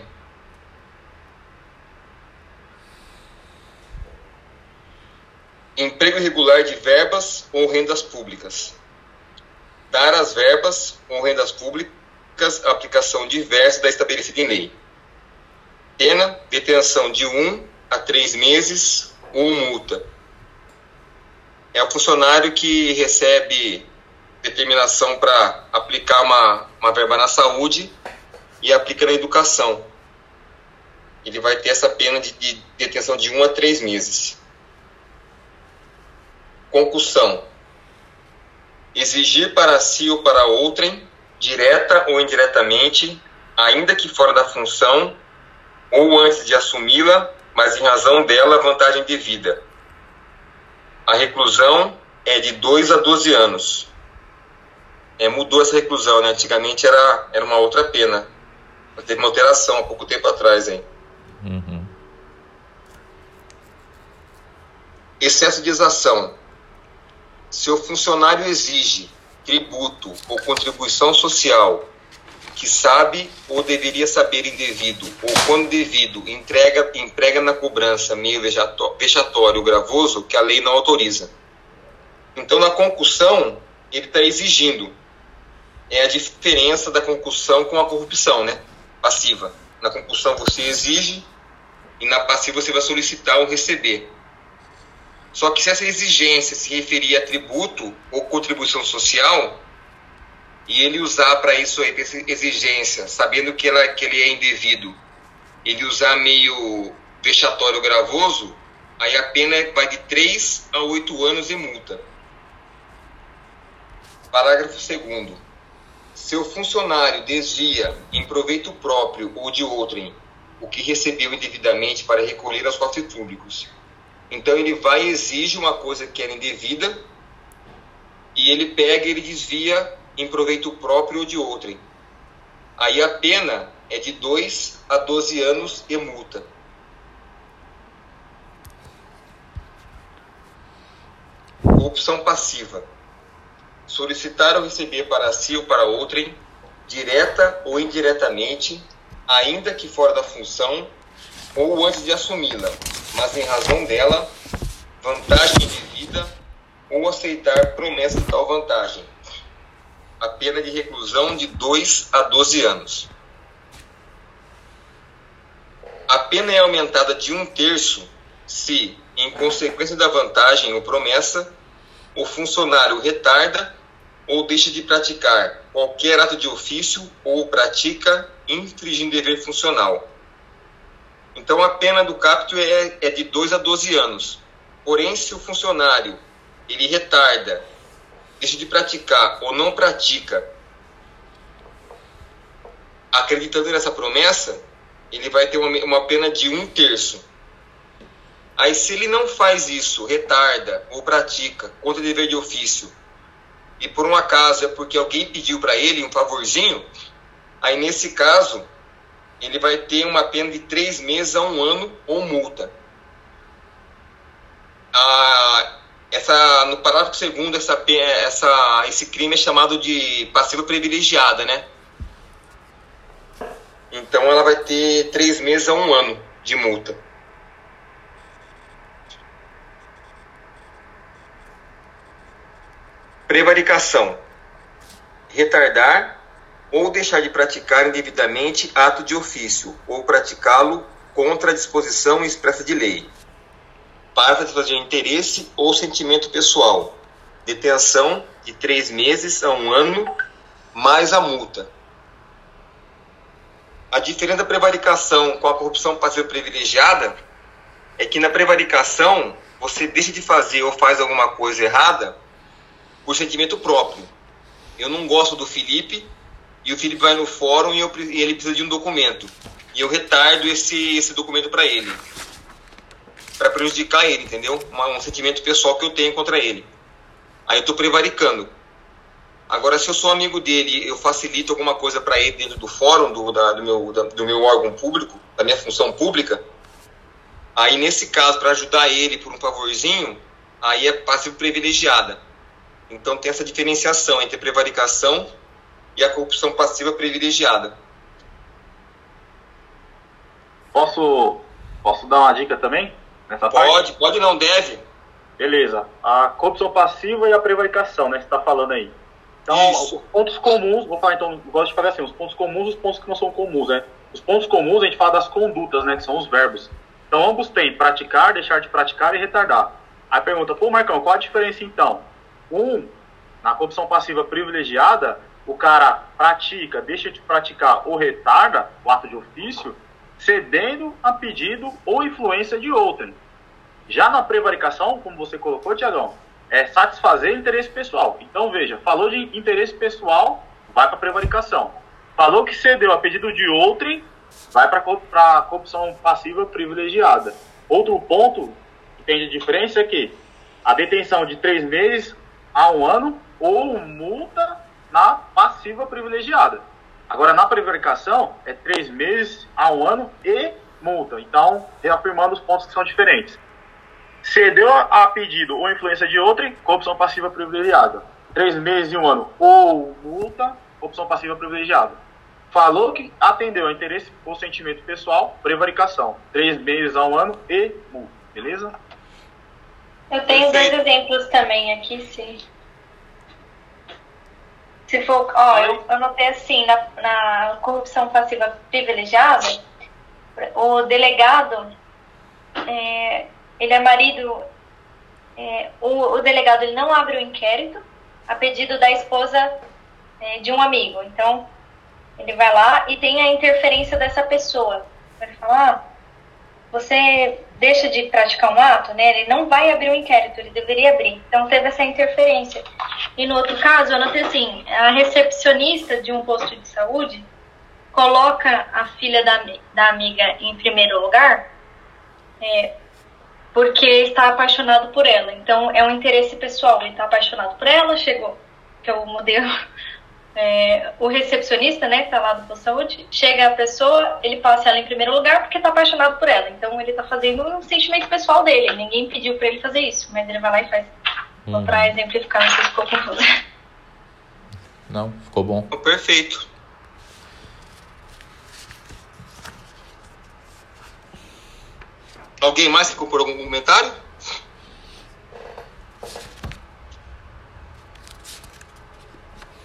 E: Emprego irregular de verbas ou rendas públicas. Dar as verbas ou rendas públicas a aplicação diversa da estabelecida em lei. Pena, detenção de 1 a 3 meses ou multa. É o funcionário que recebe determinação para aplicar uma, uma verba na saúde e aplica na educação. Ele vai ter essa pena de, de detenção de 1 a 3 meses. Concussão. Exigir para si ou para outrem, direta ou indiretamente, ainda que fora da função, ou antes de assumi-la, mas em razão dela vantagem devida. A reclusão é de 2 a 12 anos. É, mudou essa reclusão, né? Antigamente era, era uma outra pena. Mas teve uma alteração há pouco tempo atrás, hein?
A: Uhum.
E: Excesso de exação. Se o funcionário exige tributo ou contribuição social que sabe ou deveria saber indevido, ou quando devido, entrega, emprega na cobrança meio vexató- vexatório gravoso que a lei não autoriza. Então, na concussão, ele está exigindo. É a diferença da concussão com a corrupção, né? Passiva. Na compulsão você exige e na passiva você vai solicitar ou receber. Só que se essa exigência se referir a tributo ou contribuição social, e ele usar para isso aí, essa exigência, sabendo que, ela, que ele é indevido, ele usar meio vexatório gravoso, aí a pena vai de 3 a 8 anos de multa. Parágrafo 2 Se o funcionário desvia em proveito próprio ou de outrem o que recebeu indevidamente para recolher aos cofres públicos, então ele vai e exige uma coisa que era indevida e ele pega e ele desvia em proveito próprio ou de outrem. Aí a pena é de 2 a 12 anos e multa. Opção passiva. Solicitar ou receber para si ou para outrem, direta ou indiretamente, ainda que fora da função, ou antes de assumi-la, mas em razão dela, vantagem devida, ou aceitar promessa de tal vantagem. A pena de reclusão de 2 a 12 anos. A pena é aumentada de um terço se, em consequência da vantagem ou promessa, o funcionário retarda ou deixa de praticar qualquer ato de ofício ou pratica infringindo dever funcional. Então, a pena do capto é, é de 2 a 12 anos. Porém, se o funcionário ele retarda, deixa de praticar ou não pratica, acreditando nessa promessa, ele vai ter uma, uma pena de um terço. Aí, se ele não faz isso, retarda ou pratica contra o dever de ofício, e por um acaso é porque alguém pediu para ele um favorzinho, aí nesse caso ele vai ter uma pena de três meses a um ano ou multa. Ah, essa, no parágrafo segundo, essa, essa, esse crime é chamado de passiva privilegiada, né? Então ela vai ter três meses a um ano de multa. Prevaricação. Retardar ou deixar de praticar indevidamente ato de ofício, ou praticá-lo contra a disposição expressa de lei, para satisfazer interesse ou sentimento pessoal. Detenção de três meses a um ano, mais a multa. A diferença da prevaricação com a corrupção passiva privilegiada é que na prevaricação você deixa de fazer ou faz alguma coisa errada por sentimento próprio. Eu não gosto do Felipe, e o Felipe vai no fórum e, eu, e ele precisa de um documento. E eu retardo esse, esse documento para ele. Para prejudicar ele, entendeu? Um, um sentimento pessoal que eu tenho contra ele. Aí eu estou prevaricando. Agora, se eu sou amigo dele eu facilito alguma coisa para ele dentro do fórum, do, da, do, meu, da, do meu órgão público, da minha função pública, aí nesse caso, para ajudar ele por um favorzinho, aí é passivo privilegiada. Então tem essa diferenciação entre prevaricação e a corrupção passiva privilegiada.
D: Posso, posso dar uma dica também?
E: Nessa pode, parte? pode não, deve.
D: Beleza. A corrupção passiva e a prevaricação, né? Você está falando aí. Então, Isso. os pontos comuns, vou falar então, gosto de falar assim, os pontos comuns e os pontos que não são comuns, né? Os pontos comuns a gente fala das condutas, né? Que são os verbos. Então, ambos têm praticar, deixar de praticar e retardar. Aí pergunta, pô, Marcão, qual a diferença então? Um, na corrupção passiva privilegiada, o cara pratica, deixa de praticar ou retarda o ato de ofício, cedendo a pedido ou influência de outrem. Já na prevaricação, como você colocou, Tiagão, é satisfazer interesse pessoal. Então, veja, falou de interesse pessoal, vai para prevaricação. Falou que cedeu a pedido de outrem, vai para a corrupção passiva privilegiada. Outro ponto que tem de diferença é que a detenção de três meses a um ano ou multa na passiva privilegiada. Agora, na prevaricação, é três meses a um ano e multa. Então, reafirmando os pontos que são diferentes. Cedeu a pedido ou influência de outrem, corrupção passiva privilegiada. Três meses e um ano ou multa, corrupção passiva privilegiada. Falou que atendeu a interesse ou sentimento pessoal, prevaricação. Três meses a um ano e multa. Beleza?
B: Eu tenho dois exemplos também aqui, sim. Se for, ó, eu, eu notei assim, na, na corrupção passiva privilegiada, o delegado, é, ele é marido, é, o, o, delegado ele não abre o inquérito a pedido da esposa é, de um amigo. Então, ele vai lá e tem a interferência dessa pessoa. Ele fala, ah, você deixa de praticar um ato, né? Ele não vai abrir o um inquérito, ele deveria abrir. Então teve essa interferência. E no outro caso, eu notei assim, a recepcionista de um posto de saúde coloca a filha da, da amiga em primeiro lugar é, porque está apaixonado por ela. Então é um interesse pessoal, ele está apaixonado por ela, chegou, que é o modelo é, o recepcionista, né, que tá lá do posto de saúde, chega a pessoa, ele passa ela em primeiro lugar porque tá apaixonado por ela. Então ele tá fazendo um sentimento pessoal dele. Ninguém pediu para ele fazer isso, mas ele vai lá e faz. Uhum. Vou pra exemplificar, não sei se ficou confuso.
A: Não, ficou bom.
E: Perfeito. Alguém mais que por algum comentário?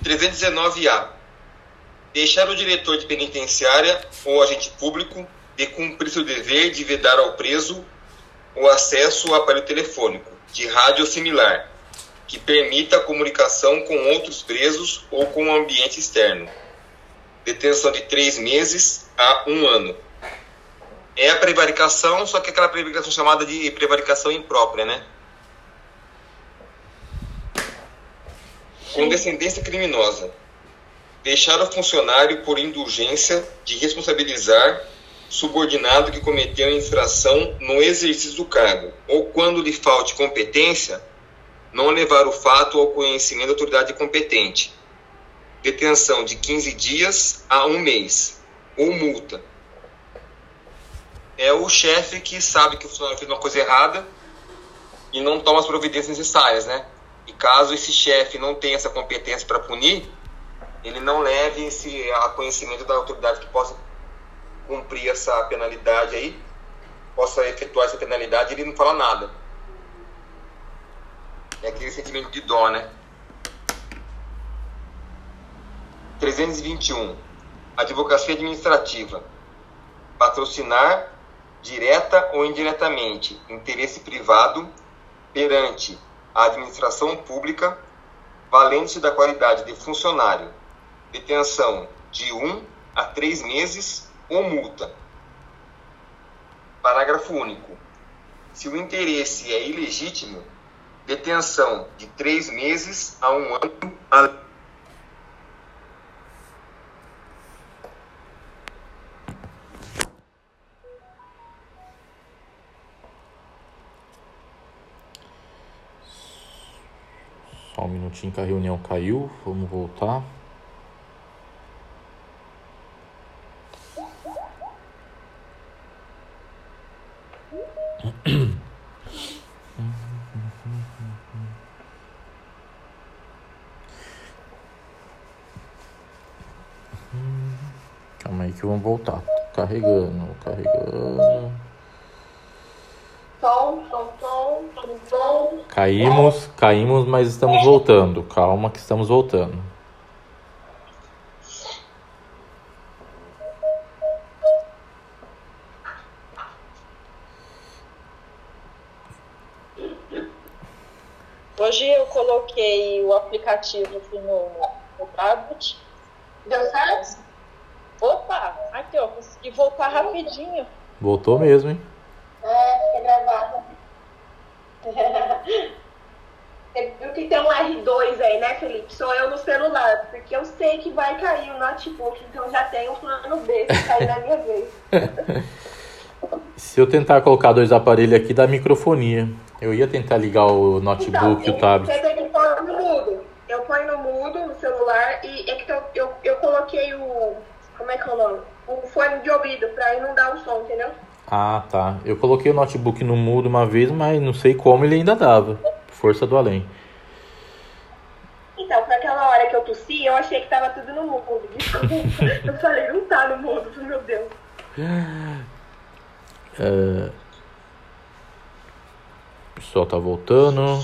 E: 319A. Deixar o diretor de penitenciária ou agente público de cumprir seu dever de vedar ao preso o acesso ao aparelho telefônico, de rádio ou similar, que permita a comunicação com outros presos ou com o ambiente externo. Detenção de três meses a um ano. É a prevaricação, só que aquela prevaricação chamada de prevaricação imprópria, né? Com descendência criminosa. Deixar o funcionário por indulgência de responsabilizar subordinado que cometeu infração no exercício do cargo, ou quando lhe falte competência, não levar o fato ao conhecimento da autoridade competente. Detenção de 15 dias a um mês, ou multa. É o chefe que sabe que o funcionário fez uma coisa errada e não toma as providências necessárias, né? E caso esse chefe não tenha essa competência para punir, ele não leve esse a conhecimento da autoridade que possa cumprir essa penalidade aí, possa efetuar essa penalidade, ele não fala nada. É aquele sentimento de dó, né? 321. Advocacia administrativa. Patrocinar, direta ou indiretamente, interesse privado perante a administração pública, valente da qualidade de funcionário, detenção de um a três meses ou multa. Parágrafo único. Se o interesse é ilegítimo, detenção de três meses a um ano
A: Só um minutinho que a reunião caiu. Vamos voltar. Calma aí que vamos voltar. Carregando, carregando. Caímos, caímos, mas estamos voltando. Calma que estamos voltando.
F: Hoje eu coloquei o aplicativo aqui no, no tablet. Deu certo? Opa, aqui ó, consegui voltar rapidinho.
A: Voltou mesmo, hein?
F: É, fica gravado. Você viu que tem um R2 aí, né, Felipe? Sou eu no celular, porque eu sei que vai cair o notebook, então já tenho um plano B se cair na minha vez.
A: Se eu tentar colocar dois aparelhos aqui, dá microfonia. Eu ia tentar ligar o notebook e
F: então,
A: o tablet.
F: Você tem que pôr no mudo. Eu ponho no mudo no celular e é que eu, eu, eu coloquei o. Como é que é o nome? O fone de ouvido pra não dar o som, entendeu?
A: Ah, tá. Eu coloquei o notebook no mudo uma vez, mas não sei como ele ainda dava. Força do além.
F: Então, pra aquela hora que eu tossi, eu achei que tava tudo no mudo. eu falei, não tá no mudo, meu Deus.
A: É... O pessoal tá voltando.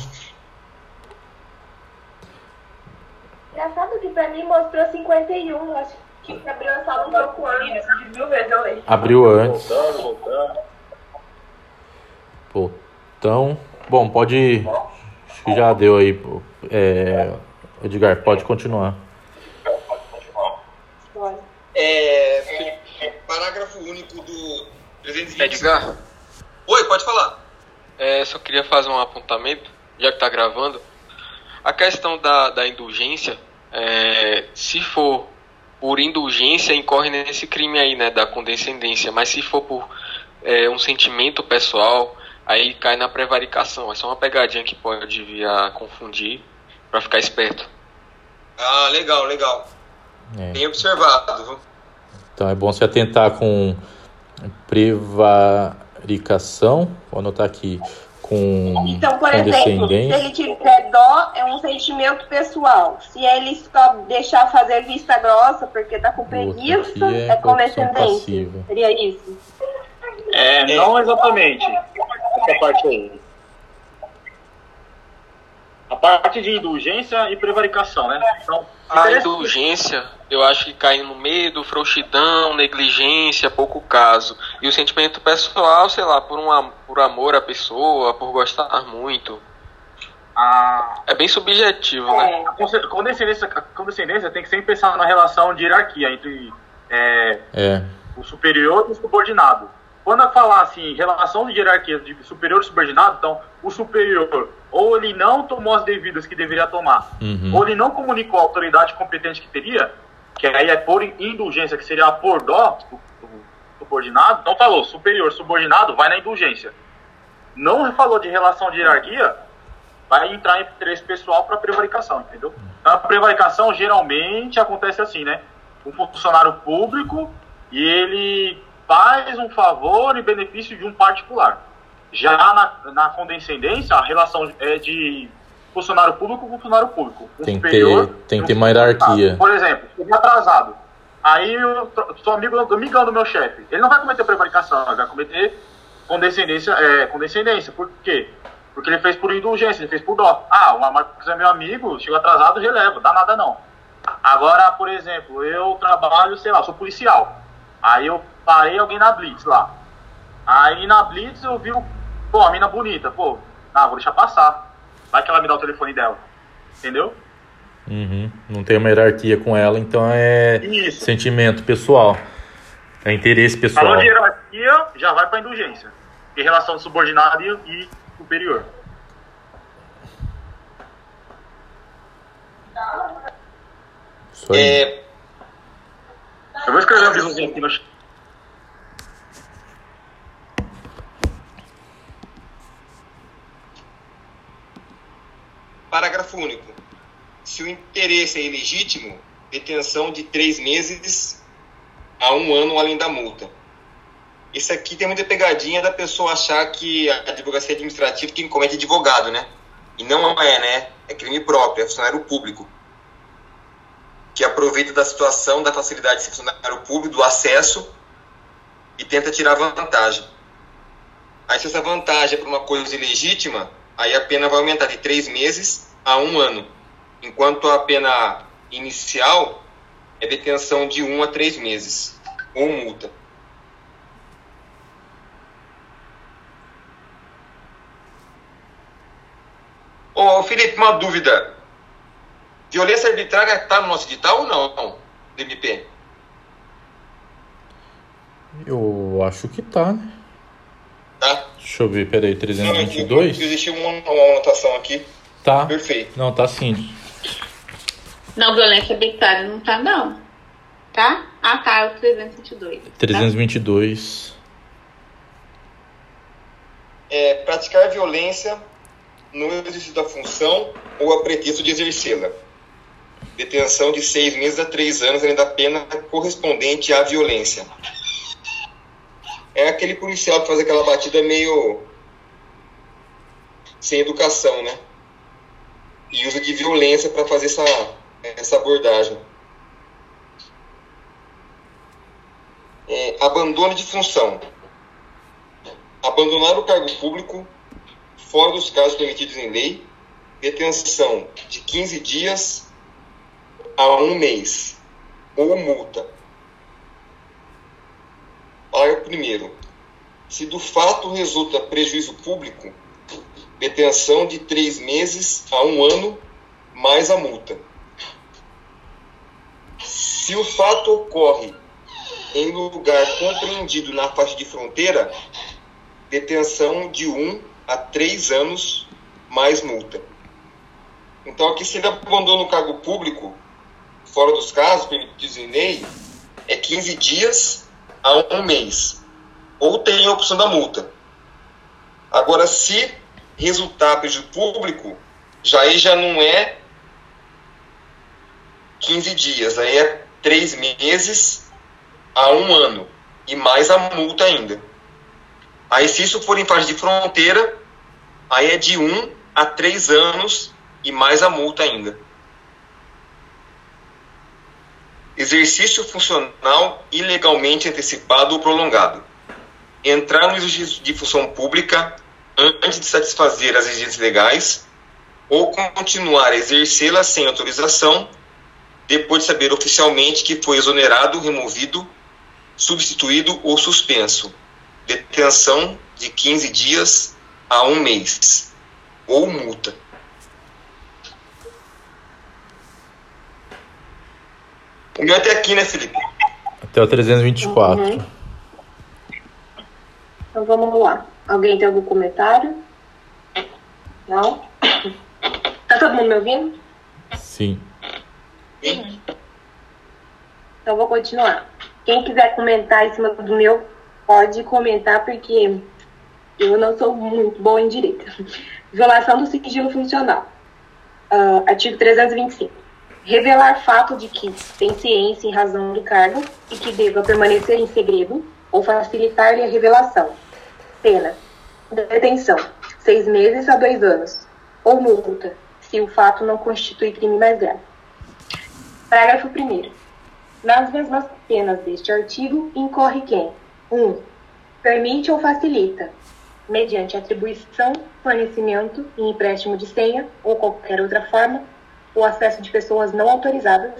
F: Engraçado que pra mim mostrou 51, acho Tinha que abrir a sala um pouco antes. Mil vezes eu leio.
A: Abriu antes.
D: Voltando, voltando.
A: Pô, então, bom, pode. Acho que já deu aí. É, Edgar, pode continuar.
F: Bora.
E: É, parágrafo único do 320.
G: Edgar,
E: Oi, pode falar.
G: é, só queria fazer um apontamento, já que tá gravando. A questão da, da indulgência, é, se for por indulgência, incorre nesse crime aí, né, da condescendência. Mas se for por é, um sentimento pessoal, aí cai na prevaricação. É só uma pegadinha que pode vir a confundir, pra ficar esperto.
E: Ah, legal, legal.
A: É.
E: Bem observado. viu?
A: Então é bom se atentar com prevaricação. Vou anotar aqui. Com
F: Então, por exemplo, se ele tiver dó, é um sentimento pessoal. Se ele só deixar fazer vista grossa porque tá com preguiça,
A: é
F: é
A: passiva.
F: Seria isso.
D: É, não exatamente. Essa parte aí. A parte de indulgência e prevaricação, né? Então,
G: A indulgência, eu acho que cai no medo, frouxidão, negligência, pouco caso. E o sentimento pessoal, sei lá, por, um, por amor à pessoa, por gostar muito.
D: a,
G: É bem subjetivo, né?
F: É.
D: a conse- condescendência, a condescendência tem que sempre pensar na relação de hierarquia entre é,
A: É,
D: o superior e o subordinado. Quando eu falar assim, relação de hierarquia de superior e subordinado, então o superior ou ele não tomou as devidas que deveria tomar,
A: Uhum.
D: ou ele não comunicou a autoridade competente que teria, que aí é por indulgência, que seria por dó do, do subordinado, então falou, superior, subordinado, vai na indulgência. Não falou de relação de hierarquia, vai entrar em interesse pessoal para prevaricação, entendeu? Então, a prevaricação geralmente acontece assim, né? Um funcionário público e ele faz um favor em benefício de um particular. Já na, na condescendência, a relação é de funcionário público com funcionário público. Um
A: Tem que ter- tem que ter uma hierarquia.
D: Por exemplo, cheguei atrasado. Aí eu sou amigo, amigão do meu chefe. Ele não vai cometer prevaricação, ele vai cometer condescendência, é, condescendência. Por quê? Porque ele fez por indulgência, ele fez por dó. Ah, o Marcos é meu amigo, chegou atrasado, releva, dá nada não. Agora, por exemplo, eu trabalho, sei lá, sou policial. Aí eu parei alguém na Blitz lá. Aí na Blitz eu vi, o- pô, a mina bonita, pô, ah, vou deixar passar. Vai que ela me dá o telefone dela. Entendeu?
A: uhum. Não tem uma hierarquia com ela, então é
D: Isso.
A: sentimento pessoal. É interesse pessoal.
D: Falou de hierarquia, já vai pra indulgência. Em relação subordinado e, superior.
A: Isso aí.
E: É,
D: Eu vou escrever um aqui no
E: parágrafo único. Se o interesse é ilegítimo, detenção de três meses a um ano além da multa. Isso aqui tem muita pegadinha da pessoa achar que a advocacia administrativa quem comete é advogado, né? E não é, né? É crime próprio, é funcionário público. Que aproveita da situação, da facilidade de ser funcionário público, do acesso e tenta tirar vantagem. Aí se essa vantagem é por uma coisa ilegítima, aí a pena vai aumentar de três meses a um ano. Enquanto a pena inicial é detenção de um a três meses, ou multa. Ô Felipe, uma dúvida. Violência arbitrária está no nosso edital ou não? DMP?
A: Eu acho que tá, né?
E: Tá?
A: Deixa eu ver, peraí,
E: Não,
A: 322?
E: Existe uma, uma anotação aqui.
A: Tá.
E: Perfeito.
A: Não, tá sim.
H: Não, violência arbitrária não tá, não. Tá? Ah, tá, é o 322. Tá?
A: 322.
E: é, praticar violência no exercício da função ou a pretexto de exercê-la. Detenção de seis meses a três anos além da pena correspondente à violência. É aquele policial que faz aquela batida meio sem educação, né? E usa de violência para fazer essa, essa abordagem. É, abandono de função abandonar o cargo público fora dos casos permitidos em lei, detenção de 15 dias a um mês. ou multa. Parágrafo 1. Se do fato resulta prejuízo público, detenção de três meses a um ano, mais a multa. Se o fato ocorre em lugar compreendido na faixa de fronteira, detenção de um a três anos, mais multa. Então, aqui, se ele abandona o cargo público, fora dos casos, permitidos em lei, é 15 dias a um mês. Ou tem a opção da multa. Agora, se resultar prejuízo público, já aí já não é 15 dias, aí é 3 meses a um ano. E mais a multa ainda. Aí, se isso for em fase de fronteira, aí é de 1 a 3 anos e mais a multa ainda. Exercício funcional ilegalmente antecipado ou prolongado. Entrar no exercício de função pública antes de satisfazer as exigências legais ou continuar a exercê-la sem autorização depois de saber oficialmente que foi exonerado, removido, substituído ou suspenso. Detenção de 15 dias a um mês ou multa. O meu até aqui, né, Felipe?
A: Até o 324.
F: Uhum. Então vamos lá. Alguém tem algum comentário? Não? Tá todo mundo me ouvindo?
A: Sim.
E: Sim.
F: Então vou continuar. Quem quiser comentar em cima do meu, pode comentar, porque eu não sou muito boa em direito. Violação do sigilo funcional. Uh, artigo 325 revelar fato de que tem ciência em razão do cargo e que deva permanecer em segredo ou facilitar-lhe a revelação. Pena: detenção, seis meses a dois anos, ou multa, se o fato não constitui crime mais grave. Parágrafo 1. Nas mesmas penas deste artigo, incorre quem? 1. Um, permite ou facilita, mediante atribuição, fornecimento e empréstimo de senha ou qualquer outra forma, o acesso de pessoas não autorizadas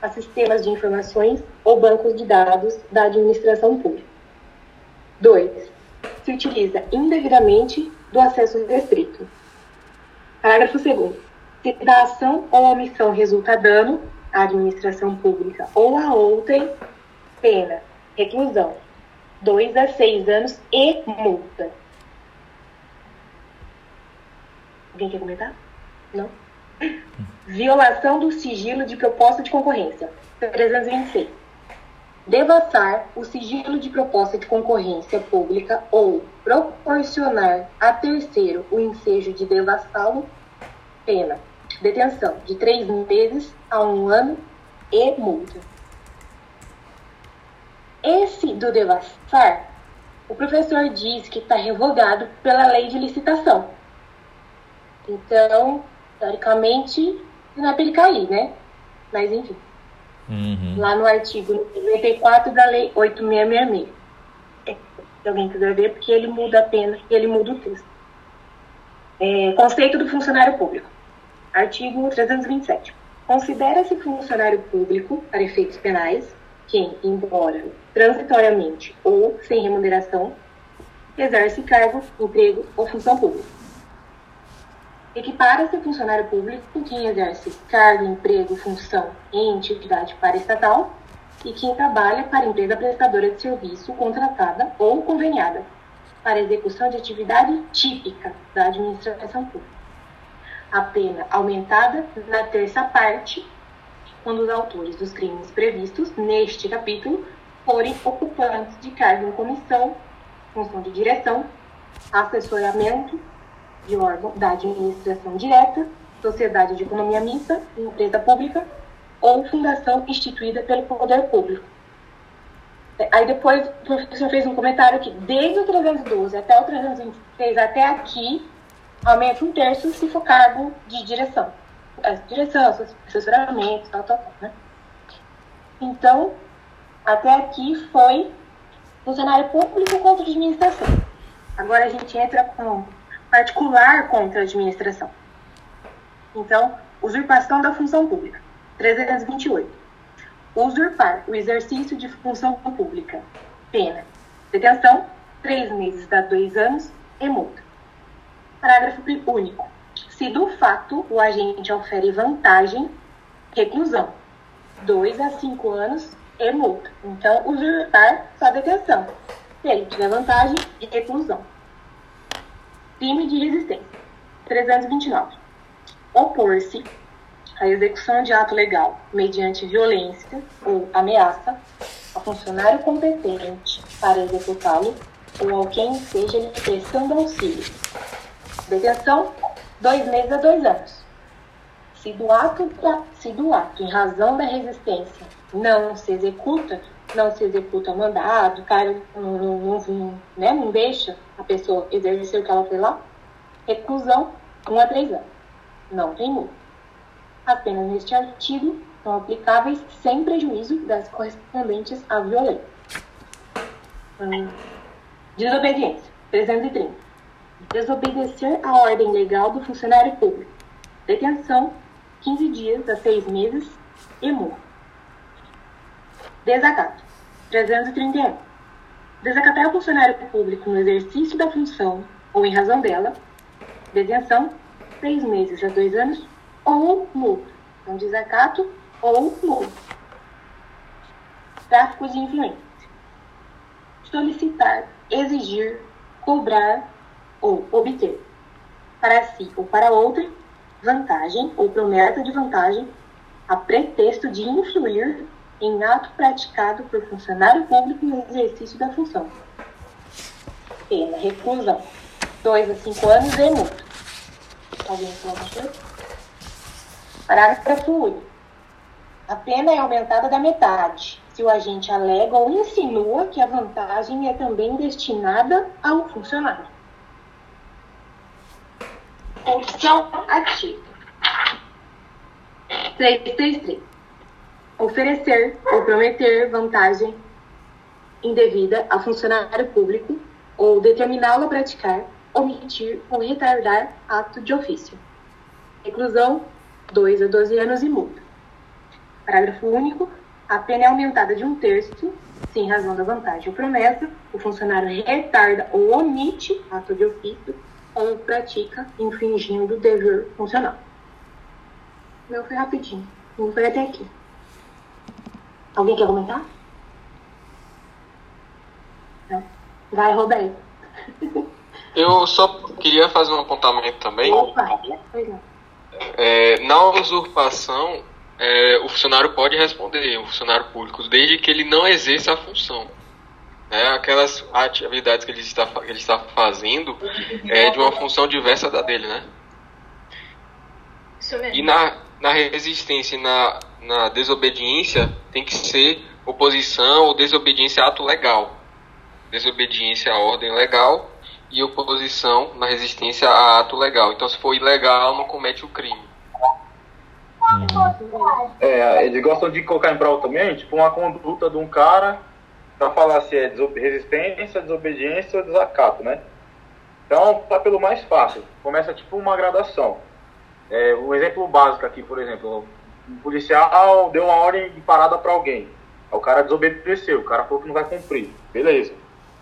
F: a sistemas de informações ou bancos de dados da administração pública. 2. Se utiliza indevidamente do acesso restrito. Parágrafo 2. Se da ação ou omissão resulta dano à administração pública ou a outrem, pena, reclusão, 2 a 6 anos e multa. Alguém quer comentar? Não? Violação do sigilo de proposta de concorrência. 326. Devassar o sigilo de proposta de concorrência pública ou proporcionar a terceiro o ensejo de devassá-lo, pena. Detenção de três meses a um ano e multa. Esse do devassar, o professor diz que está revogado pela lei de licitação. Então, teoricamente, não é para ele cair, né? Mas enfim.
A: Uhum.
F: Lá no artigo 94 da Lei 8666. Se alguém quiser ver, porque ele muda a pena, ele muda o texto. É, conceito do funcionário público. Artigo 327. Considera-se funcionário público, para efeitos penais, quem, embora transitoriamente ou sem remuneração, exerce cargo, emprego ou função pública Equipara-se funcionário público quem exerce cargo, emprego, função em entidade paraestatal e quem trabalha para empresa prestadora de serviço contratada ou conveniada para execução de atividade típica da administração pública. A pena aumentada na terça parte quando os autores dos crimes previstos neste capítulo forem ocupantes de cargo em comissão, função de direção, assessoramento, de órgão da administração direta, sociedade de economia mista, empresa pública ou fundação instituída pelo poder público. Aí depois o professor fez um comentário que desde o 312 até o 326, até aqui, aumenta um terço se for cargo de direção. É, direção, assessoramento, tal, tal, tal, né? Então, até aqui foi funcionário público contra administração. Agora a gente entra com particular contra a administração. Então, usurpação da função pública. 328. usurpar o exercício de função pública. Pena. Detenção, três meses a dois anos e multa. Parágrafo único. Se do fato o agente ofere vantagem, reclusão, dois a cinco anos e multa. Então, usurpar só detenção. Se ele tiver vantagem, reclusão. Crime de resistência. 329. Opor-se à execução de ato legal mediante violência ou ameaça a funcionário competente para executá-lo ou a quem seja lhe prestando auxílio. Detenção, dois meses a dois anos. Se do ato, se do ato em razão da resistência não se executa, não se executa mandado, o cara não, não, não, né, não deixa a pessoa exercer o que ela fez lá, reclusão, um a três anos. Não tem multa. As penas neste artigo são aplicáveis sem prejuízo das correspondentes à violência. Hum. Desobediência. 330. Desobedecer a ordem legal do funcionário público. Detenção, 15 dias a 6 meses e multa. Desacato. 331. Desacatar o funcionário público no exercício da função ou em razão dela. Detenção, 6 meses a 2 anos ou multa. Então, desacato ou multa. Tráfico de influência. Solicitar, exigir, cobrar ou obter para si ou para outra vantagem ou promessa de vantagem a pretexto de influir em ato praticado por funcionário público no exercício da função. Pena, reclusão. 2 a 5 anos e multa. Alguém coisa? Parágrafo único. A pena é aumentada da metade se o agente alega ou insinua que a vantagem é também destinada ao funcionário. Opção ativa. 333 oferecer ou prometer vantagem indevida a funcionário público ou determiná-lo a praticar, omitir ou retardar ato de ofício. Reclusão, 2 a 12 anos e multa. Parágrafo único. A pena é aumentada de um terço, se em razão da vantagem ou promessa, o funcionário retarda ou omite ato de ofício ou pratica infringindo o dever funcional. Meu foi rapidinho. Não foi até aqui. Alguém quer comentar? Não. Vai, Roberto.
G: Eu só queria fazer um apontamento também.
F: Opa,
G: é, na usurpação, é, o funcionário pode responder, o funcionário público, desde que ele não exerça a função. É, aquelas atividades que ele está, que ele está fazendo é de uma função diversa da dele, né?
B: Isso mesmo.
G: E na, na resistência e na, na desobediência tem que ser oposição ou desobediência a ato legal. Desobediência à ordem legal e oposição na resistência a ato legal. Então, se for ilegal, não comete o crime.
D: É, eles gostam de colocar em prova também, tipo, uma conduta de um cara para falar se é resistência, desobediência ou desacato, né? Então, tá pelo mais fácil. Começa tipo uma gradação. É, exemplo básico aqui, por exemplo, um policial deu uma ordem de parada para alguém. Aí o cara desobedeceu, o cara falou que não vai cumprir. Beleza.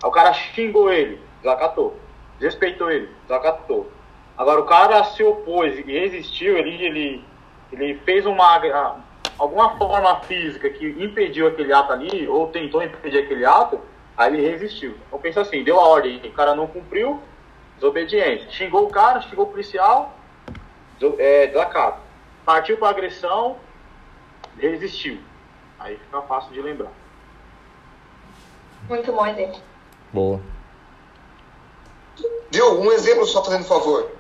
D: Aí o cara xingou ele, desacatou. Desrespeitou ele, desacatou. Agora o cara se opôs e resistiu, ele, ele, ele fez uma alguma forma física que impediu aquele ato ali, ou tentou impedir aquele ato, aí ele resistiu. Então pensa assim, deu a ordem, o cara não cumpriu, desobediência. Xingou o cara, xingou o policial, é, desacato. Partiu para agressão, resistiu. Aí fica fácil de lembrar.
B: Muito bom exemplo.
A: Boa.
E: Viu? Um exemplo só fazendo favor.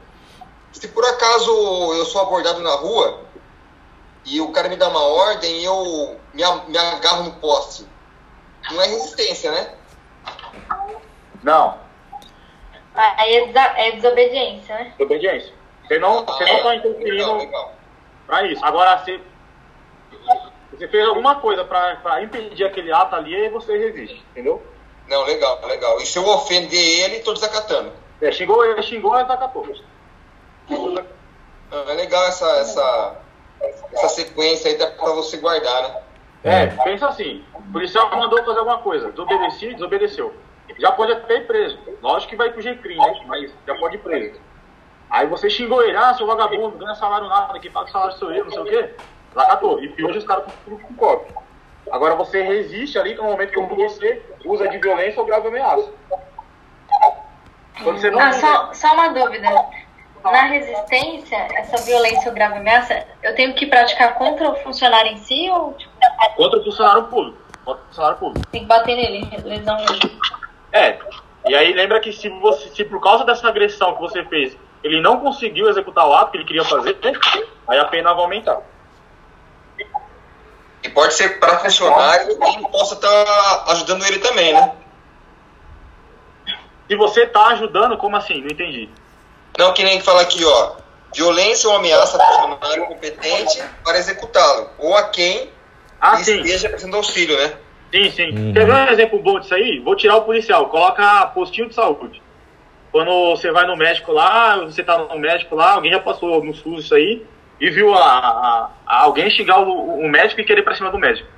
E: Se por acaso eu sou abordado na rua e o cara me dá uma ordem e eu me, agarro no poste, não é resistência, né?
D: Não,
B: Aí é, desa- é desobediência, né?
D: desobediência. Você não, você não está
E: Legal,
D: interferindo
E: legal.
D: Para isso. Agora, se você fez alguma coisa para impedir aquele ato ali, aí você resiste, entendeu?
E: Não, legal, legal. E se eu ofender ele, tô desacatando.
D: É, xingou, ele xingou, desacatou.
E: É legal essa, essa, essa sequência aí pra você guardar, né?
D: É, pensa assim, o policial mandou fazer alguma coisa, desobedeci, desobedeceu. Já pode até ir preso. Lógico que vai pro GCRIM, né? Mas já pode ir preso. Aí você xingou ele, ah, seu vagabundo, ganha salário nada, quem paga salário sou eu, não sei o quê. Lá catou. E hoje os caras estão com cópia. Agora você resiste ali no momento que você usa de violência ou grave ameaça. Quando você não
B: Ah, só, só uma dúvida. Na resistência, essa violência ou grave ameaça, eu tenho que praticar contra o funcionário em si ou tipo,
D: contra o funcionário público. Contra o funcionário público.
B: tem que bater nele? Lesão.
D: É. E aí lembra que se você, se por causa dessa agressão que você fez, ele não conseguiu executar o ato que ele queria fazer, aí a pena vai aumentar.
E: E pode ser para funcionário e quem possa estar ajudando ele também, né?
D: Se você tá ajudando, como assim? Não entendi.
E: Não, que nem fala aqui, ó. Violência ou ameaça a funcionário competente para executá-lo. Ou a quem
D: Ah,
E: esteja prestando auxílio, né?
D: Sim, sim.
A: Uhum.
D: Quer ver um exemplo bom disso aí? Vou tirar o policial, coloca postinho de saúde. Quando você vai no médico lá, você tá no médico lá, alguém já passou no SUS isso aí, e viu a, a- a alguém xingar o, o médico e querer ir pra cima do médico.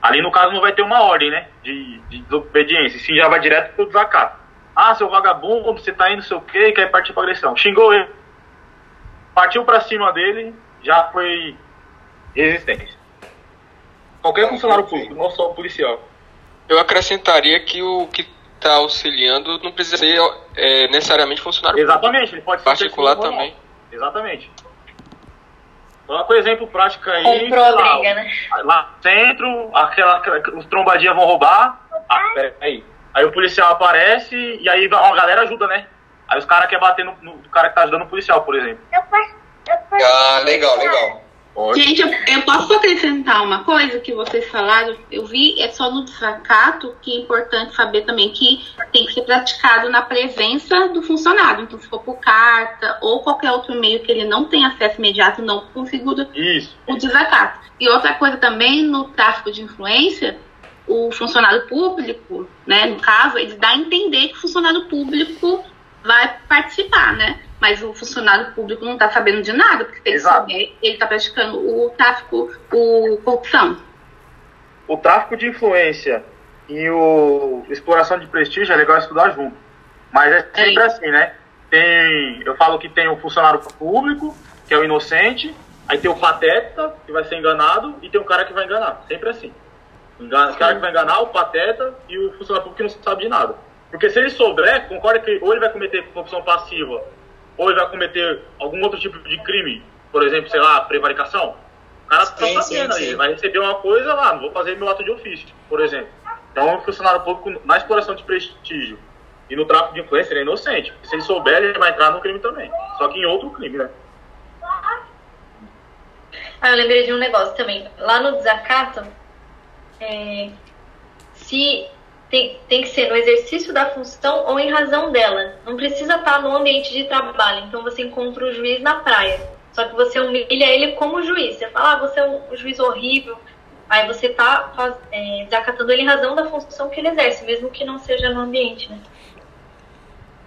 D: Ali no caso não vai ter uma ordem, né? De, de desobediência, sim já vai direto pro desacato. Ah, seu vagabundo, você tá indo não sei o quê, quer partir pra agressão. Xingou ele. Partiu pra cima dele, já foi resistência. Qualquer funcionário público, não só o policial.
G: Eu acrescentaria que o que está auxiliando não precisa ser é, necessariamente funcionário.
D: Exatamente, ele pode ser
G: particular também.
D: Exatamente. Coloca o exemplo prático aí.
B: Comprou a
D: lá,
B: briga, né?
D: Lá centro, aquela, os trombadinhas vão roubar. Ah, aí. Aí o policial aparece e aí uma galera ajuda, né? Aí os caras querem bater no, no cara que tá ajudando o policial, por exemplo.
E: Ah, legal, legal.
D: Pode.
H: Gente, eu, eu posso acrescentar uma coisa que vocês falaram? Eu vi, é só no desacato que é importante saber também que tem que ser praticado na presença do funcionário. Então, se for por carta ou qualquer outro meio que ele não tem acesso imediato, não configura
D: Isso.
H: o desacato. E outra coisa também, no tráfico de influência, o funcionário público, né, no caso, ele dá a entender que o funcionário público vai participar, né? Mas o funcionário público não está sabendo de nada, porque ele
D: Exato.
H: souber, ele está praticando o tráfico, o corrupção.
D: o tráfico de influência e o exploração de prestígio é legal estudar junto. Mas é sempre
H: É.
D: assim, né? Tem, eu falo que tem o funcionário público, que é o inocente, aí tem o pateta, que vai ser enganado, e tem o cara que vai enganar. Sempre assim. Engana, o cara que vai enganar, o pateta e o funcionário público que não sabe de nada. Porque se ele souber, concorda que ou ele vai cometer corrupção passiva, ou ele vai cometer algum outro tipo de crime, por exemplo, sei lá, prevaricação. O cara tá
E: Sim,
D: sabendo
E: sim,
D: aí, vai receber uma coisa lá, não vou fazer meu ato de ofício, por exemplo. Então, o funcionário público, na exploração de prestígio e no tráfico de influência, ele é inocente. Se ele souber, ele vai entrar no crime também. Só que em outro crime, né?
B: Ah, eu lembrei de um negócio também. Lá no desacato, é, se tem, tem que ser no exercício da função ou em razão dela. Não precisa estar no ambiente de trabalho. Então você encontra o juiz na praia. Só que você humilha ele como juiz. Você fala, ah, você é um juiz horrível. Aí você tá faz- é, desacatando ele em razão da função que ele exerce, mesmo que não seja no ambiente, né?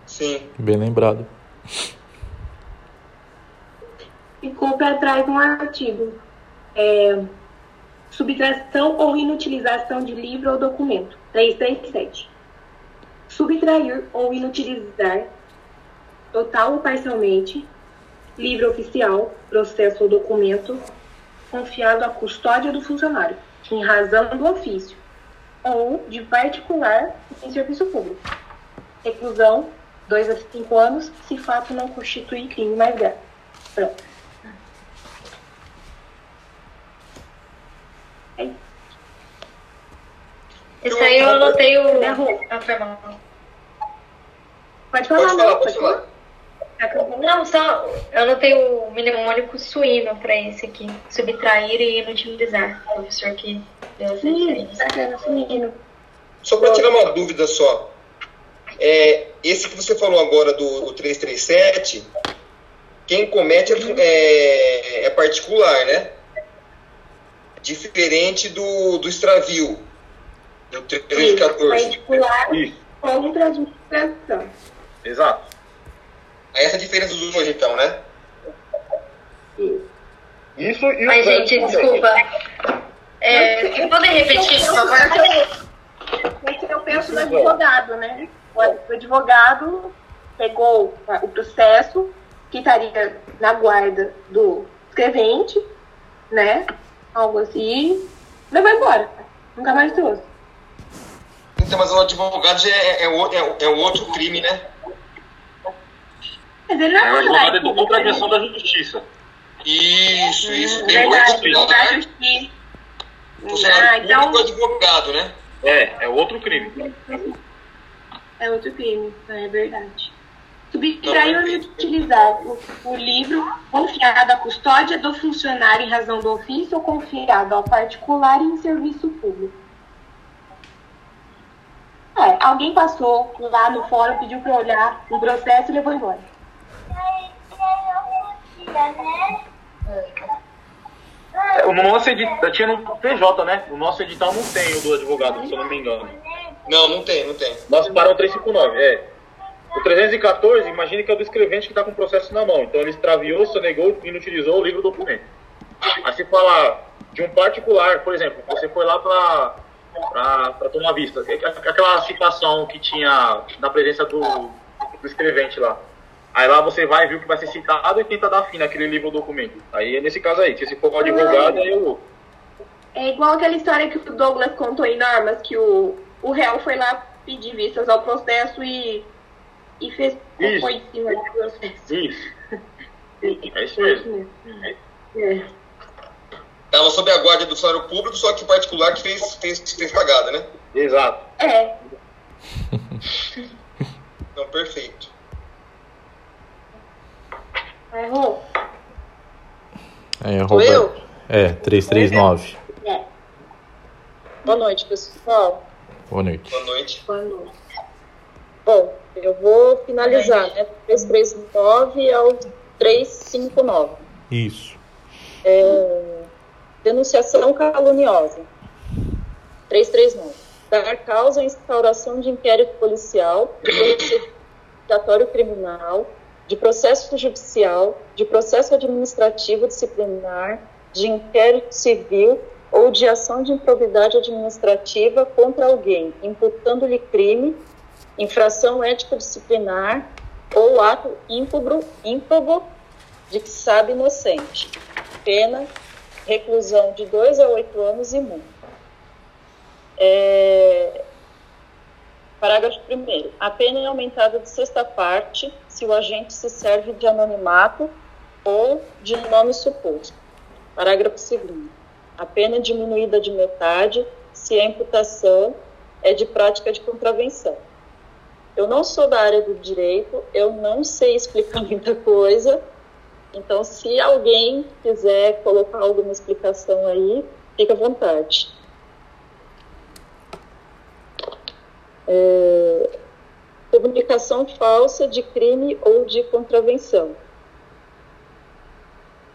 E: Sim.
A: Bem lembrado.
F: Ficou para trás um artigo. É, subtração ou inutilização de livro ou documento. 337. Subtrair ou inutilizar, total ou parcialmente, livro oficial, processo ou documento, confiado à custódia do funcionário, em razão do ofício, ou de particular em serviço público. Reclusão, 2 a 5 anos, se fato não constitui crime mais grave. Pronto.
B: Esse aí eu anotei o.
F: Errou.
B: Ah, foi mal.
F: Pode falar,
E: Pode
F: não,
E: falar,
F: pode
E: pode
F: falar.
B: Não, só eu anotei o mnemônico suíno pra esse aqui. Subtrair e inutilizar. O professor que deu essa diferença.
F: bacana, suíno.
E: Só para tirar uma dúvida só. É, esse que você falou agora do, do 337, quem comete é, é, é particular, né? Diferente do, do extravio, do 314.
F: Particular a administração.
D: exato.
E: Aí essa é a diferença dos dois, então, né?
D: Isso e o
B: Ai, gente, desculpa. É, vocês podem repetir, por favor?
F: Eu penso no advogado, né? O advogado pegou o processo que estaria na guarda do escrevente, né? Algo assim, levou embora. Nunca mais trouxe.
E: Então, mas o advogado já é, é, o- é, o- é o outro crime, né?
F: Mas ele não
D: É, o
F: é
D: advogado é do contravenção da justiça.
E: Isso, isso.
F: público.
E: Tem
F: Hum, Verdade,
E: outro
F: da
E: crime.
F: justiça.
E: Funcionário
F: Ah, então
E: advogado, né?
D: É, é outro crime.
F: é outro crime, é verdade. Subtrair ou utilizar o, o livro confiado à custódia do funcionário em razão do ofício ou confiado ao particular em serviço público. É, alguém passou lá no fórum, pediu para olhar um processo e levou embora.
D: É, no nosso edital, tinha no PJ, né? O nosso edital não tem o do advogado, se eu não me engano.
E: Não, não tem, não tem.
D: Nós paramos 359, é. O 314, imagine que é o do escrevente que está com o processo na mão. Então ele extraviou, sonegou e inutilizou o livro documento. Aí se falar de um particular, por exemplo, você foi lá para tomar vista. Aquela citação que tinha na presença do, do escrevente lá. Aí lá você vai ver o que vai ser citado e tenta dar fim naquele livro ou documento. Aí é nesse caso aí, se for o advogado, aí eu.
F: É igual aquela história que o Douglas contou em Normas, que o, o réu foi lá pedir vistas ao processo e, e fez
D: Isso.
F: foi em cima do processo.
D: Isso. É isso mesmo.
F: É.
E: Tava sob a guarda do funcionário público, só que o particular que fez, fez, fez cagada, né?
D: Exato.
F: É,
E: Então, perfeito.
F: é, Rô.
A: É,
I: Sou eu?
A: Roberto. É, 339.
F: É,
I: Boa noite, pessoal.
A: Boa noite.
E: Boa noite.
F: quando.
I: Bom, eu vou finalizar, né? 339 ao 359.
A: Isso.
I: Denunciação caluniosa. 339. Dar causa à instauração de inquérito policial, de procedimento criminal, de processo judicial, de processo administrativo disciplinar, de inquérito civil ou de ação de improbidade administrativa contra alguém, imputando-lhe crime, infração ético-disciplinar ou ato ímprobo, ímprobo de que sabe inocente. Pena, reclusão de 2 a 8 anos e multa. É, Parágrafo 1 A pena é aumentada de sexta parte se o agente se serve de anonimato ou de nome suposto. Parágrafo 2 A pena é diminuída de metade se a imputação é de prática de contravenção. Eu não sou da área do direito, eu não sei explicar muita coisa, então se alguém quiser colocar alguma explicação aí, fica à vontade. É, comunicação falsa de crime ou de contravenção.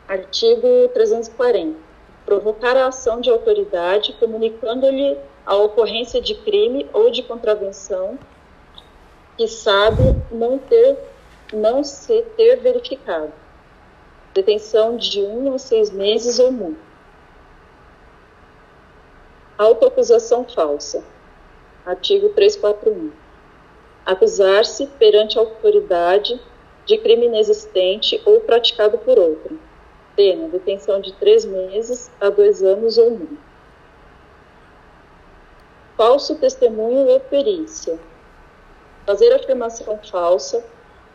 I: Artigo 340. Provocar a ação de autoridade comunicando-lhe a ocorrência de crime ou de contravenção que sabe não ter não se ter verificado. Detenção de um a seis meses ou multa. Autoacusação falsa. Artigo 341. Acusar-se perante a autoridade de crime inexistente ou praticado por outra. Pena, detenção de três meses a dois anos ou multa. Falso testemunho ou perícia. Fazer afirmação falsa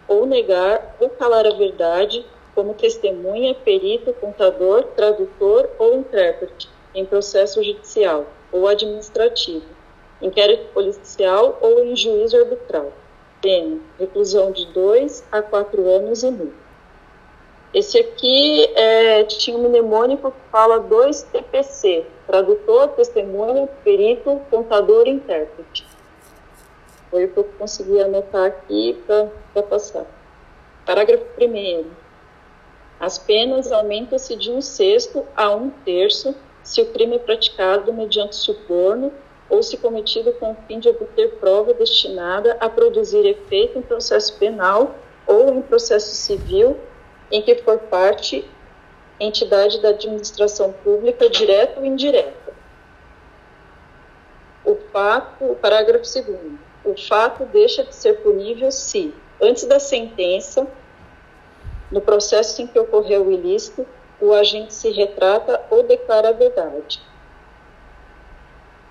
I: ou negar ou calar a verdade como testemunha, perito, contador, tradutor ou intérprete em processo judicial ou administrativo inquérito policial ou em juízo arbitral. Pena, reclusão de 2 a 4 anos e multa. Esse aqui é, tinha um mnemônico que fala 2 TPC, tradutor, testemunha, perito, contador e intérprete. Foi o que eu consegui anotar aqui para passar. Parágrafo 1 As penas aumentam-se de um sexto a um terço se o crime é praticado mediante suborno ou se cometido com o fim de obter prova destinada a produzir efeito em processo penal ou em processo civil em que for parte entidade da administração pública direta ou indireta. fato, o parágrafo 2 o fato deixa de ser punível se, antes da sentença, no processo em que ocorreu o ilícito, o agente se retrata ou declara a verdade.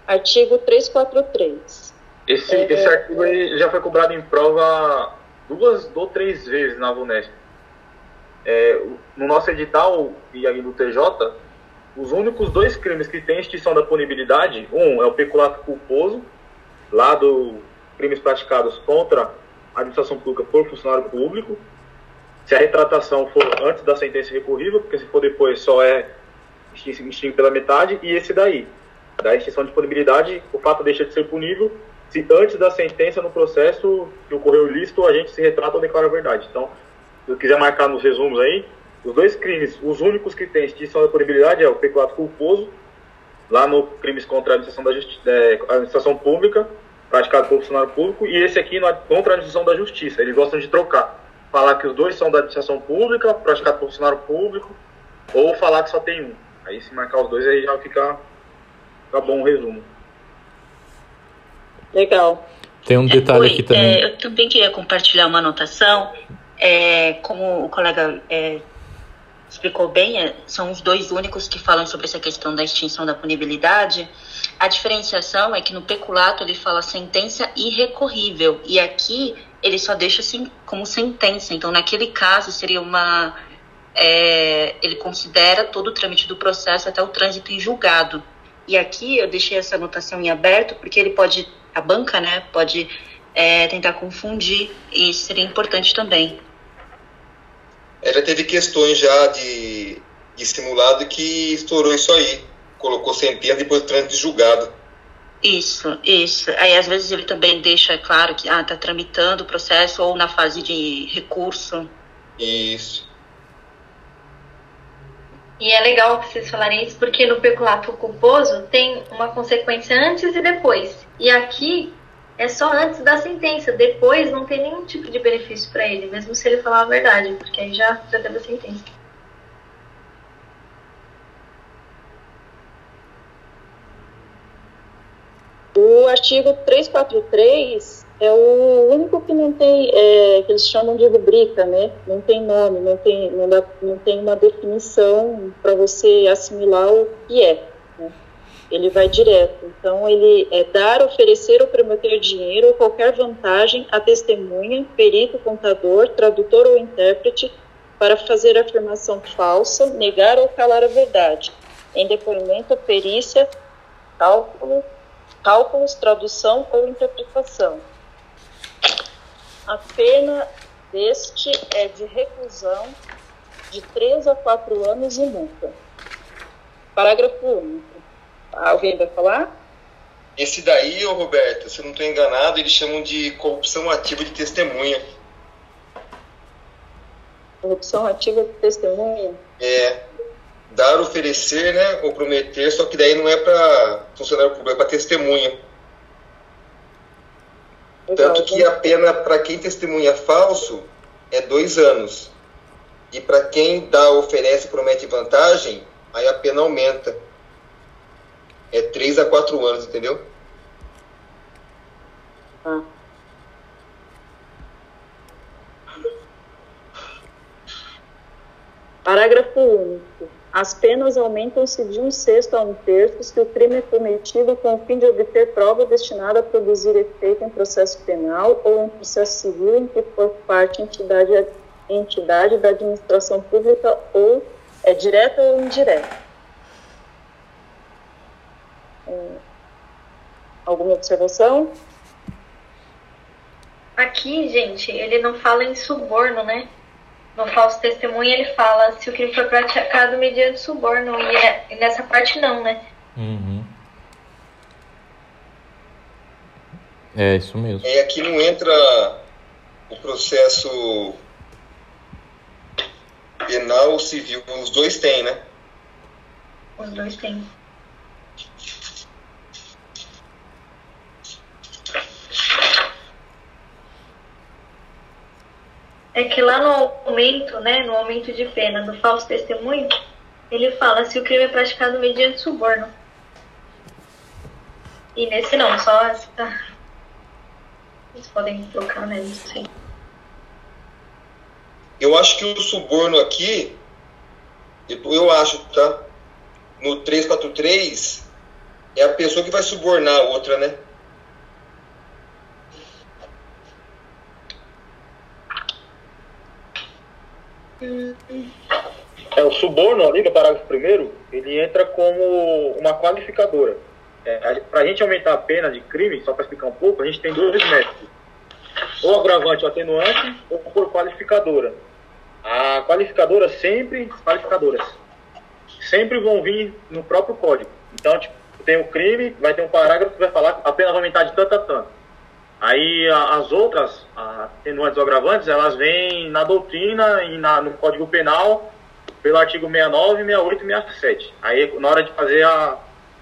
I: Artigo 343.
D: Esse, é, esse artigo aí já foi cobrado em prova duas ou três vezes na VUNESP. É, no nosso edital e aí no TJ, os únicos dois crimes que têm extinção da punibilidade, um é o peculato culposo, lá do crimes praticados contra a administração pública por funcionário público, se a retratação for antes da sentença recorrível, porque se for depois só é extinto pela metade, e esse daí, da extinção de punibilidade, o fato deixa de ser punível se antes da sentença no processo que ocorreu ilícito a gente se retrata ou declara a verdade. Então, se eu quiser marcar nos resumos aí, os dois crimes, os únicos que têm extinção da punibilidade é o peculato culposo, lá no crimes contra a administração, da justi é, administração pública, praticado por funcionário público, e esse aqui no, contra a administração da justiça. Eles gostam de trocar. Falar que os dois são da administração pública, praticado por funcionário público, ou falar que só tem um. Aí se marcar os dois aí já fica, fica bom o resumo.
I: Legal.
A: Tem um detalhe
J: Oi,
A: aqui também.
J: é, eu também queria compartilhar uma anotação. É, como o colega é, explicou bem, é, são os dois únicos que falam sobre essa questão da extinção da punibilidade. A diferenciação é que no peculato ele fala sentença irrecorrível e aqui ele só deixa assim como sentença. Então, naquele caso, seria uma. É, ele considera todo o trâmite do processo até o trânsito em julgado. E aqui eu deixei essa anotação em aberto porque ele pode, a banca, né, pode é, tentar confundir e isso seria importante também.
E: Já teve questões já de, de simulado que estourou isso aí. Colocou sentença depois do trânsito de julgado.
J: Isso, isso. Aí às vezes ele também deixa claro que ah, tá tramitando o processo ou na fase de recurso.
E: Isso.
B: E é legal que vocês falarem isso, porque no peculato culposo tem uma consequência antes e depois. E aqui é só antes da sentença. Depois não tem nenhum tipo de benefício para ele, mesmo se ele falar a verdade, porque aí já, já teve a sentença.
I: O artigo 343 é o único que não tem, é, que eles chamam de rubrica, né? Não tem nome, não tem, não, dá, não tem uma definição para você assimilar o que é. Né? Ele vai direto. Então, ele é dar, oferecer ou prometer dinheiro ou qualquer vantagem a testemunha, perito, contador, tradutor ou intérprete para fazer afirmação falsa, negar ou calar a verdade, em depoimento, perícia, cálculo, cálculos, tradução ou interpretação. A pena deste é de reclusão de 3 a 4 anos e multa. Parágrafo único. Alguém vai falar?
E: Esse daí, ô Roberto, se eu não estou enganado, eles chamam de corrupção ativa de testemunha.
I: Corrupção ativa de testemunha?
E: É. Dar, oferecer, né? Ou prometer, só que daí não é para funcionário público, é para testemunha. Tanto que a pena para quem testemunha falso é dois anos. E para quem dá, oferece, promete vantagem, aí a pena aumenta. É três a quatro anos, entendeu?
I: Ah. Parágrafo único. As penas aumentam-se de um sexto a um terço se o crime é cometido com o fim de obter prova destinada a produzir efeito em processo penal ou em processo civil em que for parte entidade, entidade da administração pública ou é direta ou indireta. É, alguma observação?
B: Aqui, gente, ele não fala em suborno, né? No falso testemunho ele fala se o crime foi praticado mediante suborno e, é, e nessa parte não, né?
A: Uhum. É isso mesmo.
E: E aqui não entra o processo penal ou civil, os dois têm, né?
B: Os dois têm. É que lá no aumento, né, no aumento de pena do falso testemunho, ele fala se o crime é praticado mediante suborno. E nesse não, só essa. Vocês podem trocar, né? Sei.
E: Eu acho que o suborno aqui, eu acho, tá? No 343, é a pessoa que vai subornar a outra, né?
D: É, o suborno ali no parágrafo primeiro, ele entra como uma qualificadora. É, para a gente aumentar a pena de crime, só para explicar um pouco, a gente tem dois métodos. Ou agravante ou atenuante, ou por qualificadora. A qualificadora sempre, qualificadoras, sempre vão vir no próprio código. Então, tipo, tem o crime, vai ter um parágrafo que vai falar que a pena vai aumentar de tanto a tanto. Aí as outras, atenuantes ou agravantes, elas vêm na doutrina e na, no Código Penal pelo artigo 69, 68 e 67. Aí na hora de fazer a,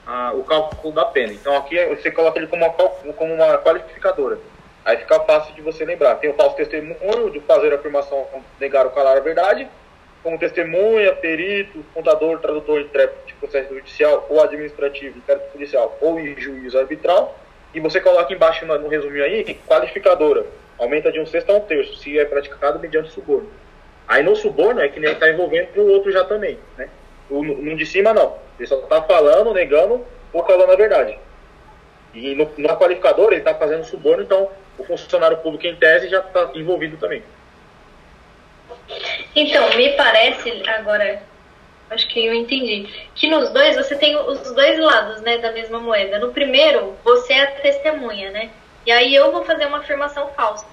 D: a- o cálculo da pena. Então aqui você coloca ele como uma, como uma qualificadora. Aí fica fácil de você lembrar. Tem o falso testemunho, de fazer a afirmação, negar ou calar a verdade, como testemunha, perito, contador, tradutor, intérprete processo judicial ou administrativo, intérprete policial ou em juízo arbitral. E você coloca embaixo no, no resuminho aí, qualificadora. Aumenta de um sexto a um terço, se é praticado mediante suborno. Aí no suborno é que nem está envolvendo o outro já também, né? O, no, no de cima não. Ele só está falando, negando ou calando a verdade. E no, na qualificadora ele está fazendo suborno, então o funcionário público em tese já está envolvido também.
B: Então, me parece, agora, acho que eu entendi, que nos dois você tem os dois lados, né, da mesma moeda. No primeiro, você é a testemunha, né? E aí eu vou fazer uma afirmação falsa.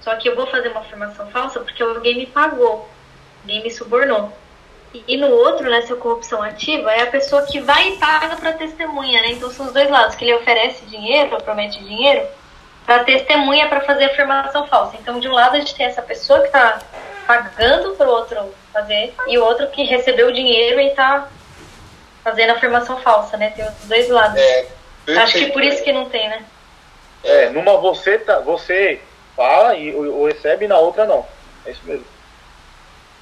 B: Só que eu vou fazer uma afirmação falsa porque alguém me pagou, alguém me subornou. E, e no outro, nessa corrupção ativa, é a pessoa que vai e paga para testemunha, né? Então são os dois lados, que ele oferece dinheiro, promete dinheiro, para testemunha para fazer afirmação falsa. Então, de um lado, a gente tem essa pessoa que está pagando para o outro fazer, e o outro que recebeu o dinheiro e está fazendo afirmação falsa, né? Tem os dois lados.
E: É,
B: Acho que por isso que não tem, né?
D: É, numa você, tá, você fala e ou, ou recebe, na outra não. É isso mesmo.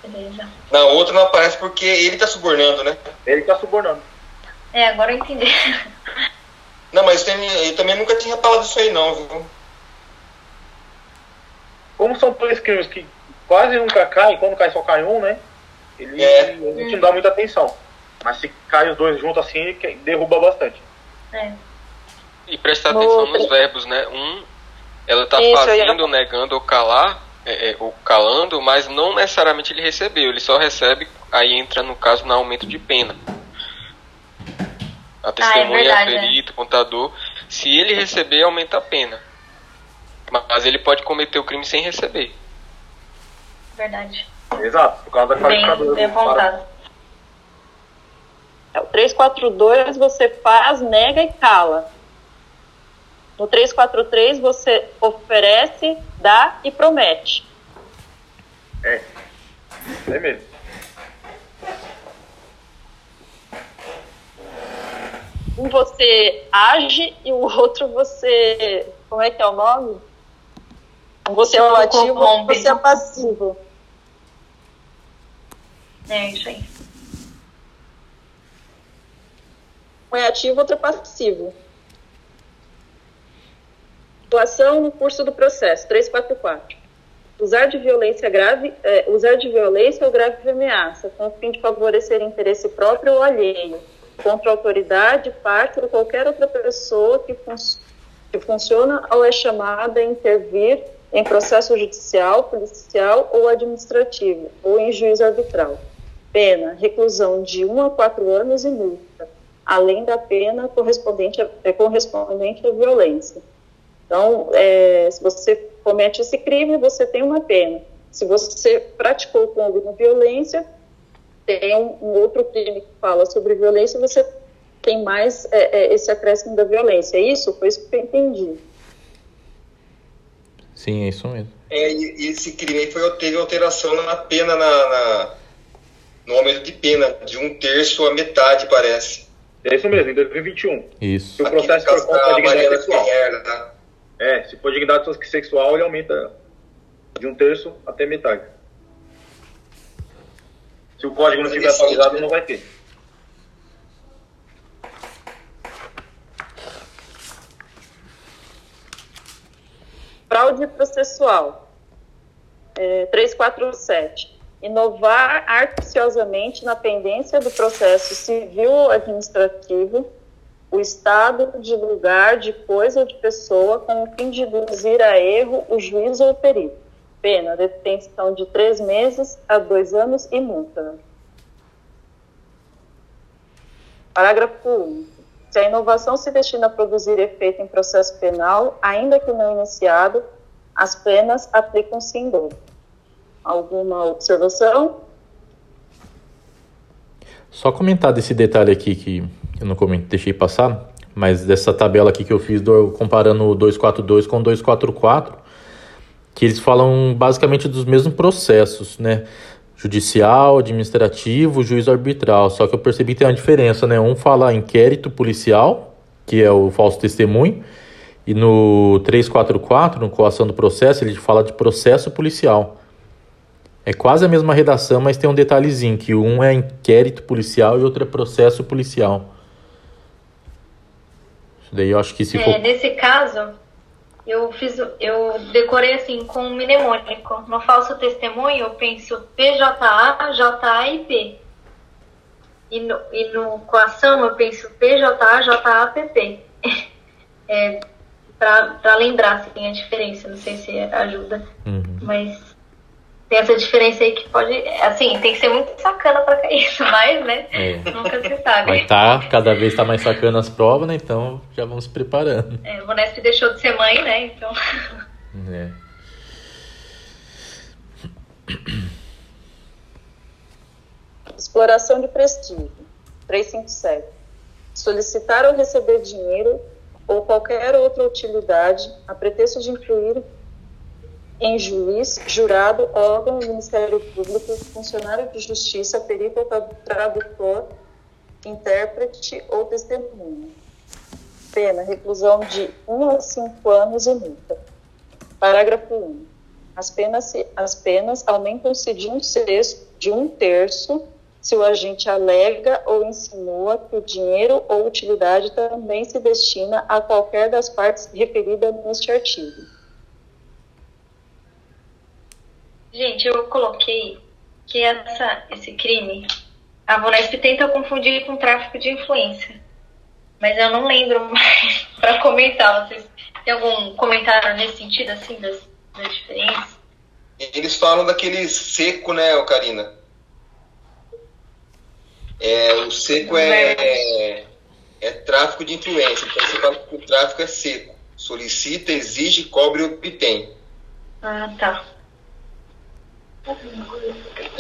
B: Beleza.
E: Na outra não aparece porque ele tá subornando, né?
D: Ele está subornando.
B: É, agora eu entendi.
E: Não, mas tem, eu também nunca tinha falado isso aí não, viu?
D: Como são dois crimes que quase nunca caem, quando cai só cai um, né? Ele,
E: É.
D: gente não dá muita atenção. Mas se cai os dois juntos assim, que- derruba bastante.
B: É.
G: E prestar atenção nos verbos, né? Um, ela tá
I: Isso, eu ia
G: fazendo, negando ou calar, é, é, ou calando, mas não necessariamente ele recebeu, ele só recebe, aí entra no caso no aumento de pena. A testemunha,
B: verdade, é.
G: perito, contador, se ele receber, aumenta a pena. Mas ele pode cometer o crime sem receber.
B: Verdade.
D: Exato, por causa da
B: Bem,
D: qualificadora.
B: bem apontado.
I: É, o 342 você faz, nega e cala. No 343 você oferece, dá e promete.
D: É. É mesmo.
I: Um você age e o outro você. Como é que é o nome? Um você é o ativo,
B: Corrompe.
I: você é passivo.
B: É isso aí.
I: Um é ativo, outro é passivo. Atuação no curso do processo, 344. Usar de violência grave, é, usar de violência ou grave ameaça, com o fim de favorecer interesse próprio ou alheio, contra a autoridade, parte ou qualquer outra pessoa que, fun que funciona ou é chamada a intervir em processo judicial, policial ou administrativo, ou em juízo arbitral. Pena, reclusão de 1 a 4 anos e multa, além da pena correspondente a, é, correspondente à violência. Então, é, se você comete esse crime, você tem uma pena. Se você praticou com alguma violência, tem um, um outro crime que fala sobre violência, você tem mais é, é, esse acréscimo da violência. É isso? Foi isso que eu entendi.
A: Sim, é isso mesmo.
E: É, e, e esse crime aí foi, teve alteração na pena, na, na- no aumento de pena, de um terço a metade, parece.
D: É isso mesmo, em 2021.
A: Isso.
D: Se o processo for
E: por
D: dignidade sexual.
E: Ferreira, tá?
D: É, se for dignidade sexual, ele aumenta de um terço até metade. Se o código não estiver
E: é
D: atualizado, não vai ter.
I: Fraude processual. É, 347 Inovar artificiosamente na pendência do processo civil ou administrativo o estado de lugar, de coisa ou de pessoa com o fim de induzir a erro o juiz ou o perito. Pena, detenção de três meses a dois anos e multa. Parágrafo único. Se a inovação se destina a produzir efeito em processo penal, ainda que não iniciado, as penas aplicam-se em dobro. Alguma observação?
A: Só comentar desse detalhe aqui que eu não comentei, deixei passar, mas dessa tabela aqui que eu fiz do, comparando o 242 com o 244, que eles falam basicamente dos mesmos processos, né? Judicial, administrativo, juiz arbitral. Só que eu percebi que tem uma diferença, né? Um fala inquérito policial, que é o falso testemunho, e no 344, no coação do processo, ele fala de processo policial. É quase a mesma redação, mas tem um detalhezinho, que um é inquérito policial e outro é processo policial. Isso daí eu acho que se
B: É,
A: for...
B: nesse caso, eu fiz, eu decorei assim com um mnemônico. No falso testemunho, eu penso PJA, JA e P. E no, e no coação, eu penso PJA, JA, PP. É, pra lembrar assim, a diferença, não sei se ajuda.
A: Uhum.
B: Mas tem essa diferença aí que pode. Assim, tem que ser muito sacana pra cair isso, mas, né?
A: É.
B: Nunca se sabe.
A: Vai tá, cada vez está mais sacando as provas, né? Então já vamos se preparando.
B: É, o Bonesp deixou de ser mãe, né? Então.
A: É.
I: Exploração de prestígio. 357. Solicitar ou receber dinheiro ou qualquer outra utilidade a pretexto de influir em juiz, jurado, órgão, Ministério Público, funcionário de justiça, perito ou tradutor, intérprete ou testemunha. Pena, reclusão de 1 a 5 anos e multa. Parágrafo 1. As penas, as penas aumentam-se de um sexto, de um terço, se o agente alega ou insinua que o dinheiro ou utilidade também se destina a qualquer das partes referidas neste artigo.
B: Gente, eu coloquei que essa, esse crime, a Vonesp tenta confundir com tráfico de influência. Mas eu não lembro mais para comentar. Vocês têm algum comentário nesse sentido, assim, das, das diferenças?
E: Eles falam daquele seco, né, Karina? É, o seco é, é, é tráfico de influência. Então você fala que o tráfico é seco. Solicita, exige, cobre e obtém.
B: Ah, tá.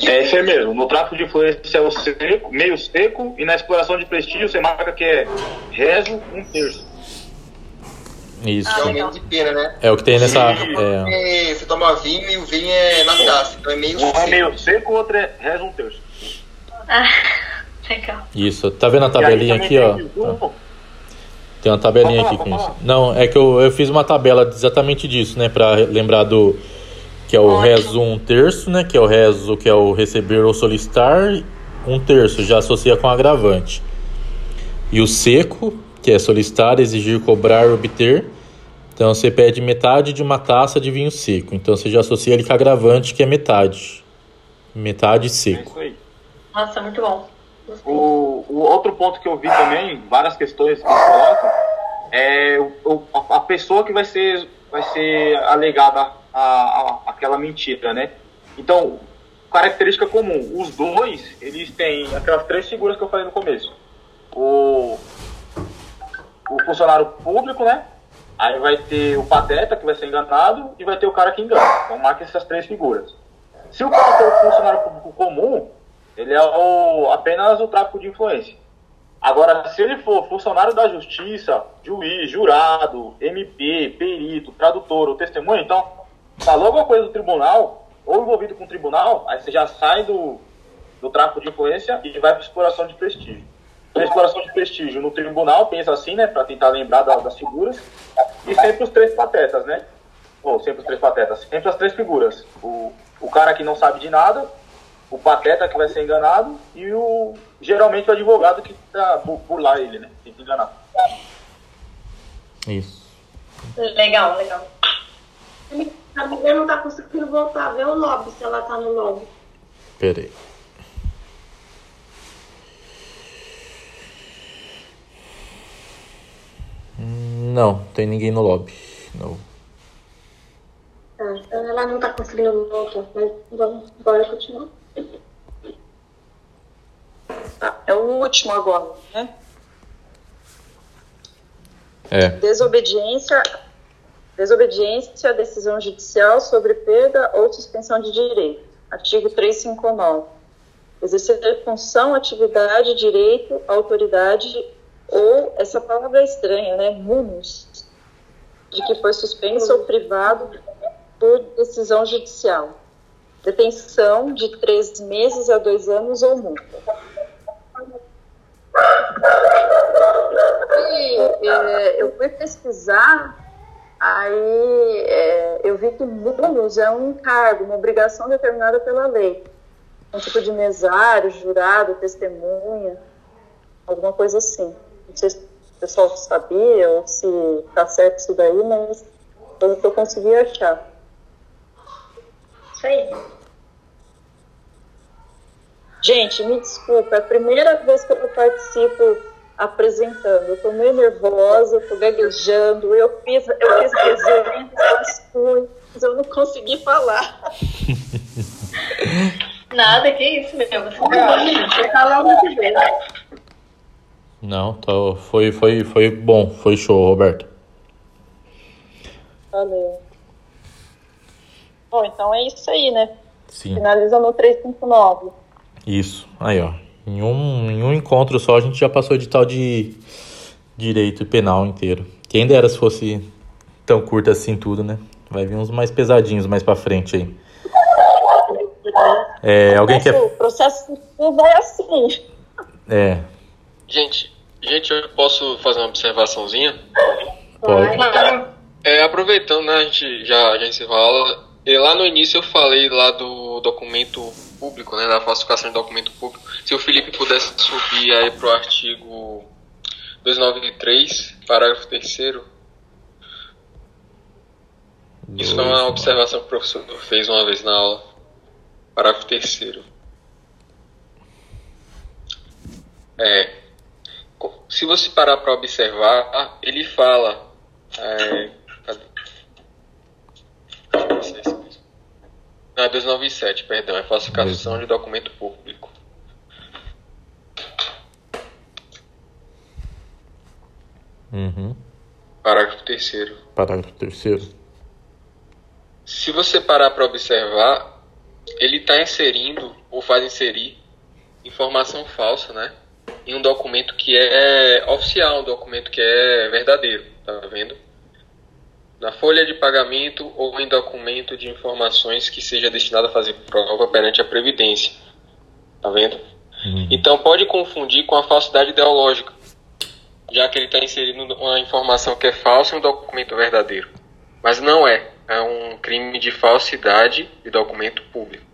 D: É isso aí mesmo. No tráfico de influência é o seco, meio seco, e na exploração de prestígio você marca que é reso um terço.
A: Isso.
E: É de pena, né?
A: É o que tem nessa.
E: É, Você toma vinho e o vinho é na taça, então é meio
D: Um
E: seco.
D: é meio seco, o outro é reso um terço.
B: Ah, legal.
A: Isso. Tá vendo a tabelinha aqui, ó?
D: tem o-
A: Tem uma tabelinha aqui com isso. Não, é que eu, eu fiz uma tabela exatamente disso, né? Pra lembrar do. Que é o
B: Ótimo.
A: rezo um terço, né? Que é o rezo que é o receber ou solicitar. Um terço já associa com agravante. E o seco, que é solicitar, exigir, cobrar, obter. Então você pede metade de uma taça de vinho seco. Então você já associa ele com agravante, que é metade. Metade
D: É
A: seco.
D: isso aí.
B: Nossa, muito bom.
D: O, o outro ponto que eu vi também, várias questões que colocam, é o, a pessoa que vai ser, vai ser alegada a, a- aquela mentira, né? Então, característica comum, os dois, eles têm aquelas três figuras que eu falei no começo. O, o funcionário público, né? Aí vai ter o pateta, que vai ser enganado, e vai ter o cara que engana. Então, marca essas três figuras. Se o cara for funcionário público comum, ele é o, apenas o tráfico de influência. Agora, se ele for funcionário da justiça, juiz, jurado, MP, perito, tradutor ou testemunha, então, falou alguma coisa do tribunal, ou envolvido com o tribunal, aí você já sai do, do tráfico de influência e vai para exploração de prestígio. Então, exploração de prestígio no tribunal, pensa assim, né, para tentar lembrar da- das figuras, e sempre os três patetas, né? Ou sempre os três patetas, sempre as três figuras. O, o cara que não sabe de nada, o pateta que vai ser enganado e o geralmente o advogado que tá bu- burlar ele, né? Tem que enganar.
A: Isso.
B: Legal, legal.
F: A mulher não tá conseguindo voltar a ver o lobby, se ela tá no lobby.
A: Pera aí. Não, tem ninguém no lobby. Não.
F: Tá, então ela não tá conseguindo voltar, mas vamos, bora continuar.
I: Tá, é o último agora, né?
A: É.
I: Desobediência, desobediência à decisão judicial sobre perda ou suspensão de direito. Artigo 359. Exercer função, atividade, direito, autoridade ou, essa palavra é estranha, né? Munus, de que foi suspenso ou privado por decisão judicial. Detenção de três meses a dois anos ou multa. E, é, eu fui pesquisar, aí é, eu vi que munus é um cargo, uma obrigação determinada pela lei. Um tipo de mesário, jurado, testemunha, alguma coisa assim. Não sei se o pessoal sabia ou se está certo isso daí, mas foi o que eu consegui achar.
K: Isso aí.
I: Gente, me desculpa, é a primeira vez que eu participo apresentando. Eu tô meio nervosa, eu tô gaguejando, eu fiz, eu fiz desenho, mas fui, mas eu não consegui falar.
B: Nada, que isso, meu. Você não
F: Você tá de vez.
A: Não, tá, foi, foi, foi bom. Foi show, Roberto.
I: Valeu. Bom, então é isso aí, né?
A: Sim.
I: Finaliza no 359.
A: Isso. Aí, ó. Em um, em um encontro só a gente já passou de tal de direito penal inteiro. Quem dera se fosse tão curto assim tudo, né? Vai vir uns mais pesadinhos mais pra frente aí. É, alguém quer.
I: O processo civil vai assim.
A: É,
G: Gente, gente, eu posso fazer uma observaçãozinha?
A: pode.
G: É, aproveitando, né, a gente já, já encerrou a aula, e lá no início eu falei lá do documento público, né, da falsificação de documento público. Se o Felipe pudesse subir aí pro artigo 293, parágrafo 3 Isso foi uma observação que o professor fez uma vez na aula. Parágrafo 3 É, se você parar para observar, ele fala. É, cadê? Deixa eu ver se é esse mesmo. Não, é 297, perdão, é falsificação de documento público.
A: Uhum.
G: Parágrafo 3
A: Parágrafo terceiro.
G: Se você parar para observar, ele está inserindo ou faz inserir informação falsa, né? Em um documento que é oficial, um documento que é verdadeiro, tá vendo? Na folha de pagamento ou em documento de informações que seja destinado a fazer prova perante a Previdência, tá vendo? Então pode confundir com a falsidade ideológica, já que ele está inserindo uma informação que é falsa em um documento verdadeiro. Mas não é. É um crime de falsidade de documento público.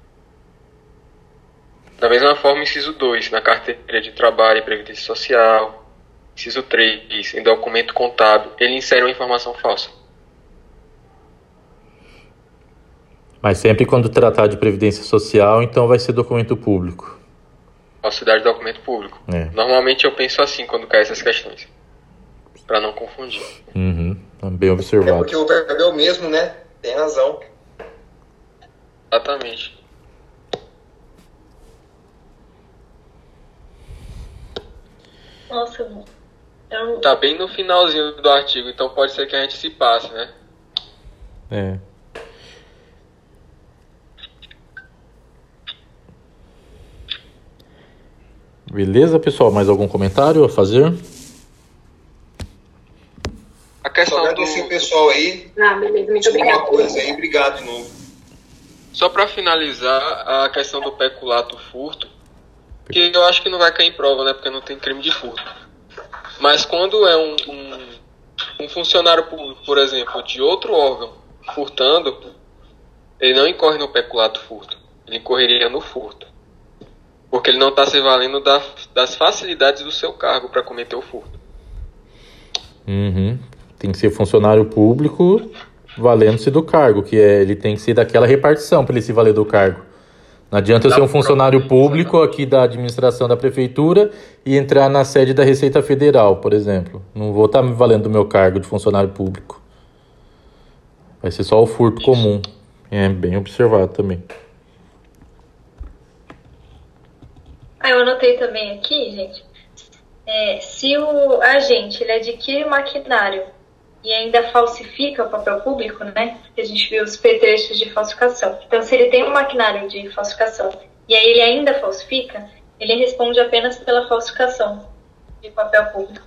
G: Da mesma forma, inciso 2, na carteira de trabalho e previdência social. Inciso 3, em documento contábil, ele insere uma informação falsa.
A: Mas sempre quando tratar de previdência social, então vai ser documento público.
G: Falsidade de documento público.
A: É.
G: Normalmente eu penso assim quando cai essas questões. Para não confundir.
A: Uhum. Bem
E: É
A: observado.
E: porque o verbo é o mesmo, né? Tem razão.
G: Exatamente.
B: Nossa, eu
G: Tá bem no finalzinho do artigo, então pode ser que a gente se passe, né?
A: É. Beleza, pessoal? Mais algum comentário a fazer?
G: A
E: Só
G: questão
E: agradecer o
G: do...
E: pessoal aí.
F: Ah, beleza, muito
E: uma coisa aí. Obrigado de novo.
G: Só para finalizar, a questão do peculato furto, que eu acho que não vai cair em prova, né? Porque não tem crime de furto. Mas quando é um, um, um funcionário público, por exemplo, de outro órgão furtando, ele não incorre no peculato furto. Ele incorreria no furto. Porque ele não está se valendo da, das facilidades do seu cargo para cometer o furto.
A: Uhum. Tem que ser funcionário público valendo-se do cargo, que é, ele tem que ser daquela repartição para ele se valer do cargo. Não adianta eu ser um funcionário público aqui da administração da prefeitura e entrar na sede da Receita Federal, por exemplo. Não vou estar me valendo do meu cargo de funcionário público. Vai ser só o furto comum. É bem observado também.
B: Ah, eu anotei também aqui, gente. É, se o agente ele adquire maquinário e ainda falsifica o papel público, né? Que a gente viu os petrechos de falsificação. Então, se ele tem um maquinário de falsificação e aí ele ainda falsifica, ele responde apenas pela falsificação de papel público.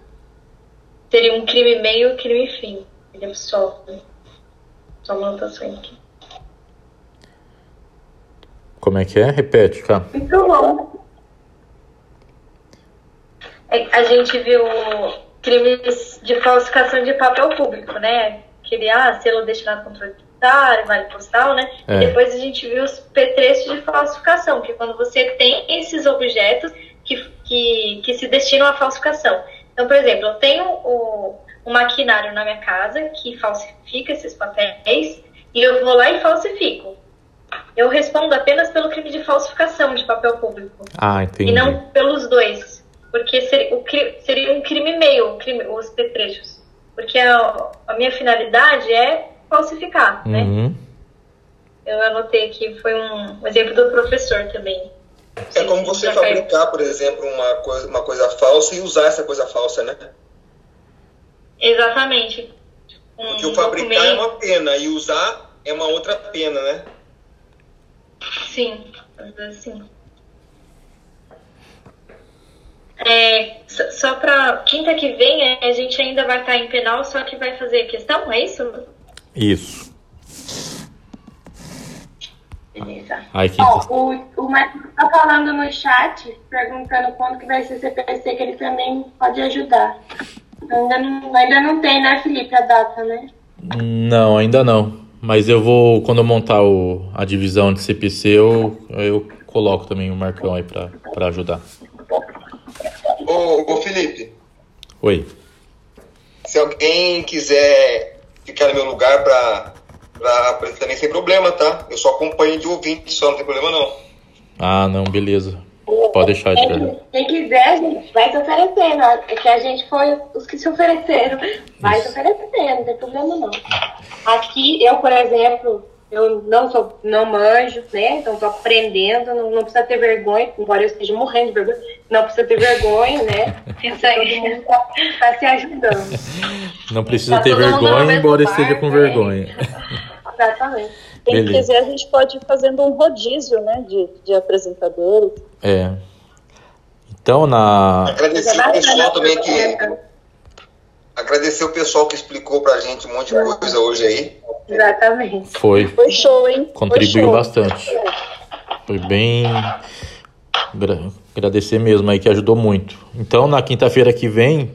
B: Seria um crime meio e crime fim. Ele absolve. Né? Só uma anotação aqui.
A: Como é que é? Repete, cá.
F: Muito bom.
B: É, a gente viu crimes de falsificação de papel público, né? Aquele, ah, selo destinado ao controle tributário, vale postal, né?
A: É.
B: E depois a gente viu os petrechos de falsificação, que é quando você tem esses objetos que, que, que se destinam à falsificação. Então, por exemplo, eu tenho o, um maquinário na minha casa que falsifica esses papéis e eu vou lá e falsifico. Eu respondo apenas pelo crime de falsificação de papel público.
A: Ah, entendi.
B: E não pelos dois. Porque seria, o, seria um crime meio, crime, os petrechos. Porque a, a, minha finalidade é falsificar, né?
A: Uhum.
B: Eu anotei aqui, foi um, um exemplo do professor também.
E: É como você fabricar, por exemplo, uma coisa, uma coisa falsa e usar essa coisa falsa, né?
B: Exatamente.
E: Um Porque o fabricar documento... é uma pena e usar é uma outra pena, né?
B: Sim, sim. É, só para quinta que vem, a gente ainda vai estar em penal, só que vai fazer questão, é isso?
A: Isso.
B: Beleza.
A: Ai, quinta...
F: Ó, o, o Marcos tá falando no chat, perguntando quando que vai ser CPC, que ele também pode ajudar. Ainda não, ainda não tem, né, Felipe, a data, né?
A: Não, ainda não. Mas eu vou, quando eu montar o, a divisão de CPC, eu, eu coloco também o Marcão aí para ajudar.
E: Ô, ô Felipe.
A: Oi.
E: Se alguém quiser ficar no meu lugar para apresentar também sem problema, tá? Eu só acompanho de ouvinte, só não tem problema não.
A: Ah, não, beleza. Pode deixar, Edgar.
F: Quem quiser, gente, vai se oferecendo. É que a gente foi os que se ofereceram. Vai se oferecendo, não tem problema não. Aqui, eu, por exemplo, eu não sou, não manjo, né? Então tô aprendendo, não, não precisa ter vergonha, embora eu esteja morrendo de vergonha, não precisa ter vergonha, né? Isso aí. Todo mundo tá, tá se ajudando.
A: Não precisa tá ter vergonha, embora bar, esteja com né? vergonha.
F: Exatamente.
L: Quem Beleza. quiser, a gente pode ir fazendo um rodízio, né? De, de apresentadores.
A: É. Então, na.
E: Agradecer o pessoal também que. Agradecer o pessoal que explicou pra gente um monte de coisa hoje aí.
F: Exatamente.
A: Foi.
L: Foi show, hein?
A: Contribuiu bastante. Foi bem. Agradecer mesmo aí que ajudou muito. Então, na quinta-feira que vem,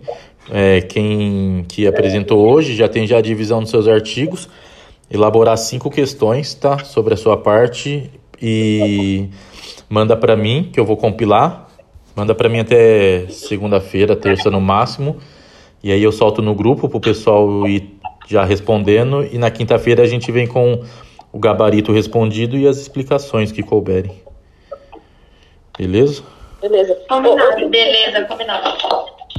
A: é, quem que apresentou hoje já tem já a divisão dos seus artigos, elaborar cinco questões, tá, sobre a sua parte e manda para mim que eu vou compilar. Manda para mim até segunda-feira, terça no máximo. E aí eu solto no grupo pro pessoal ir já respondendo. E na quinta-feira a gente vem com o gabarito respondido e as explicações que couberem. Beleza?
L: Beleza.
B: Combinado. Beleza, combinado.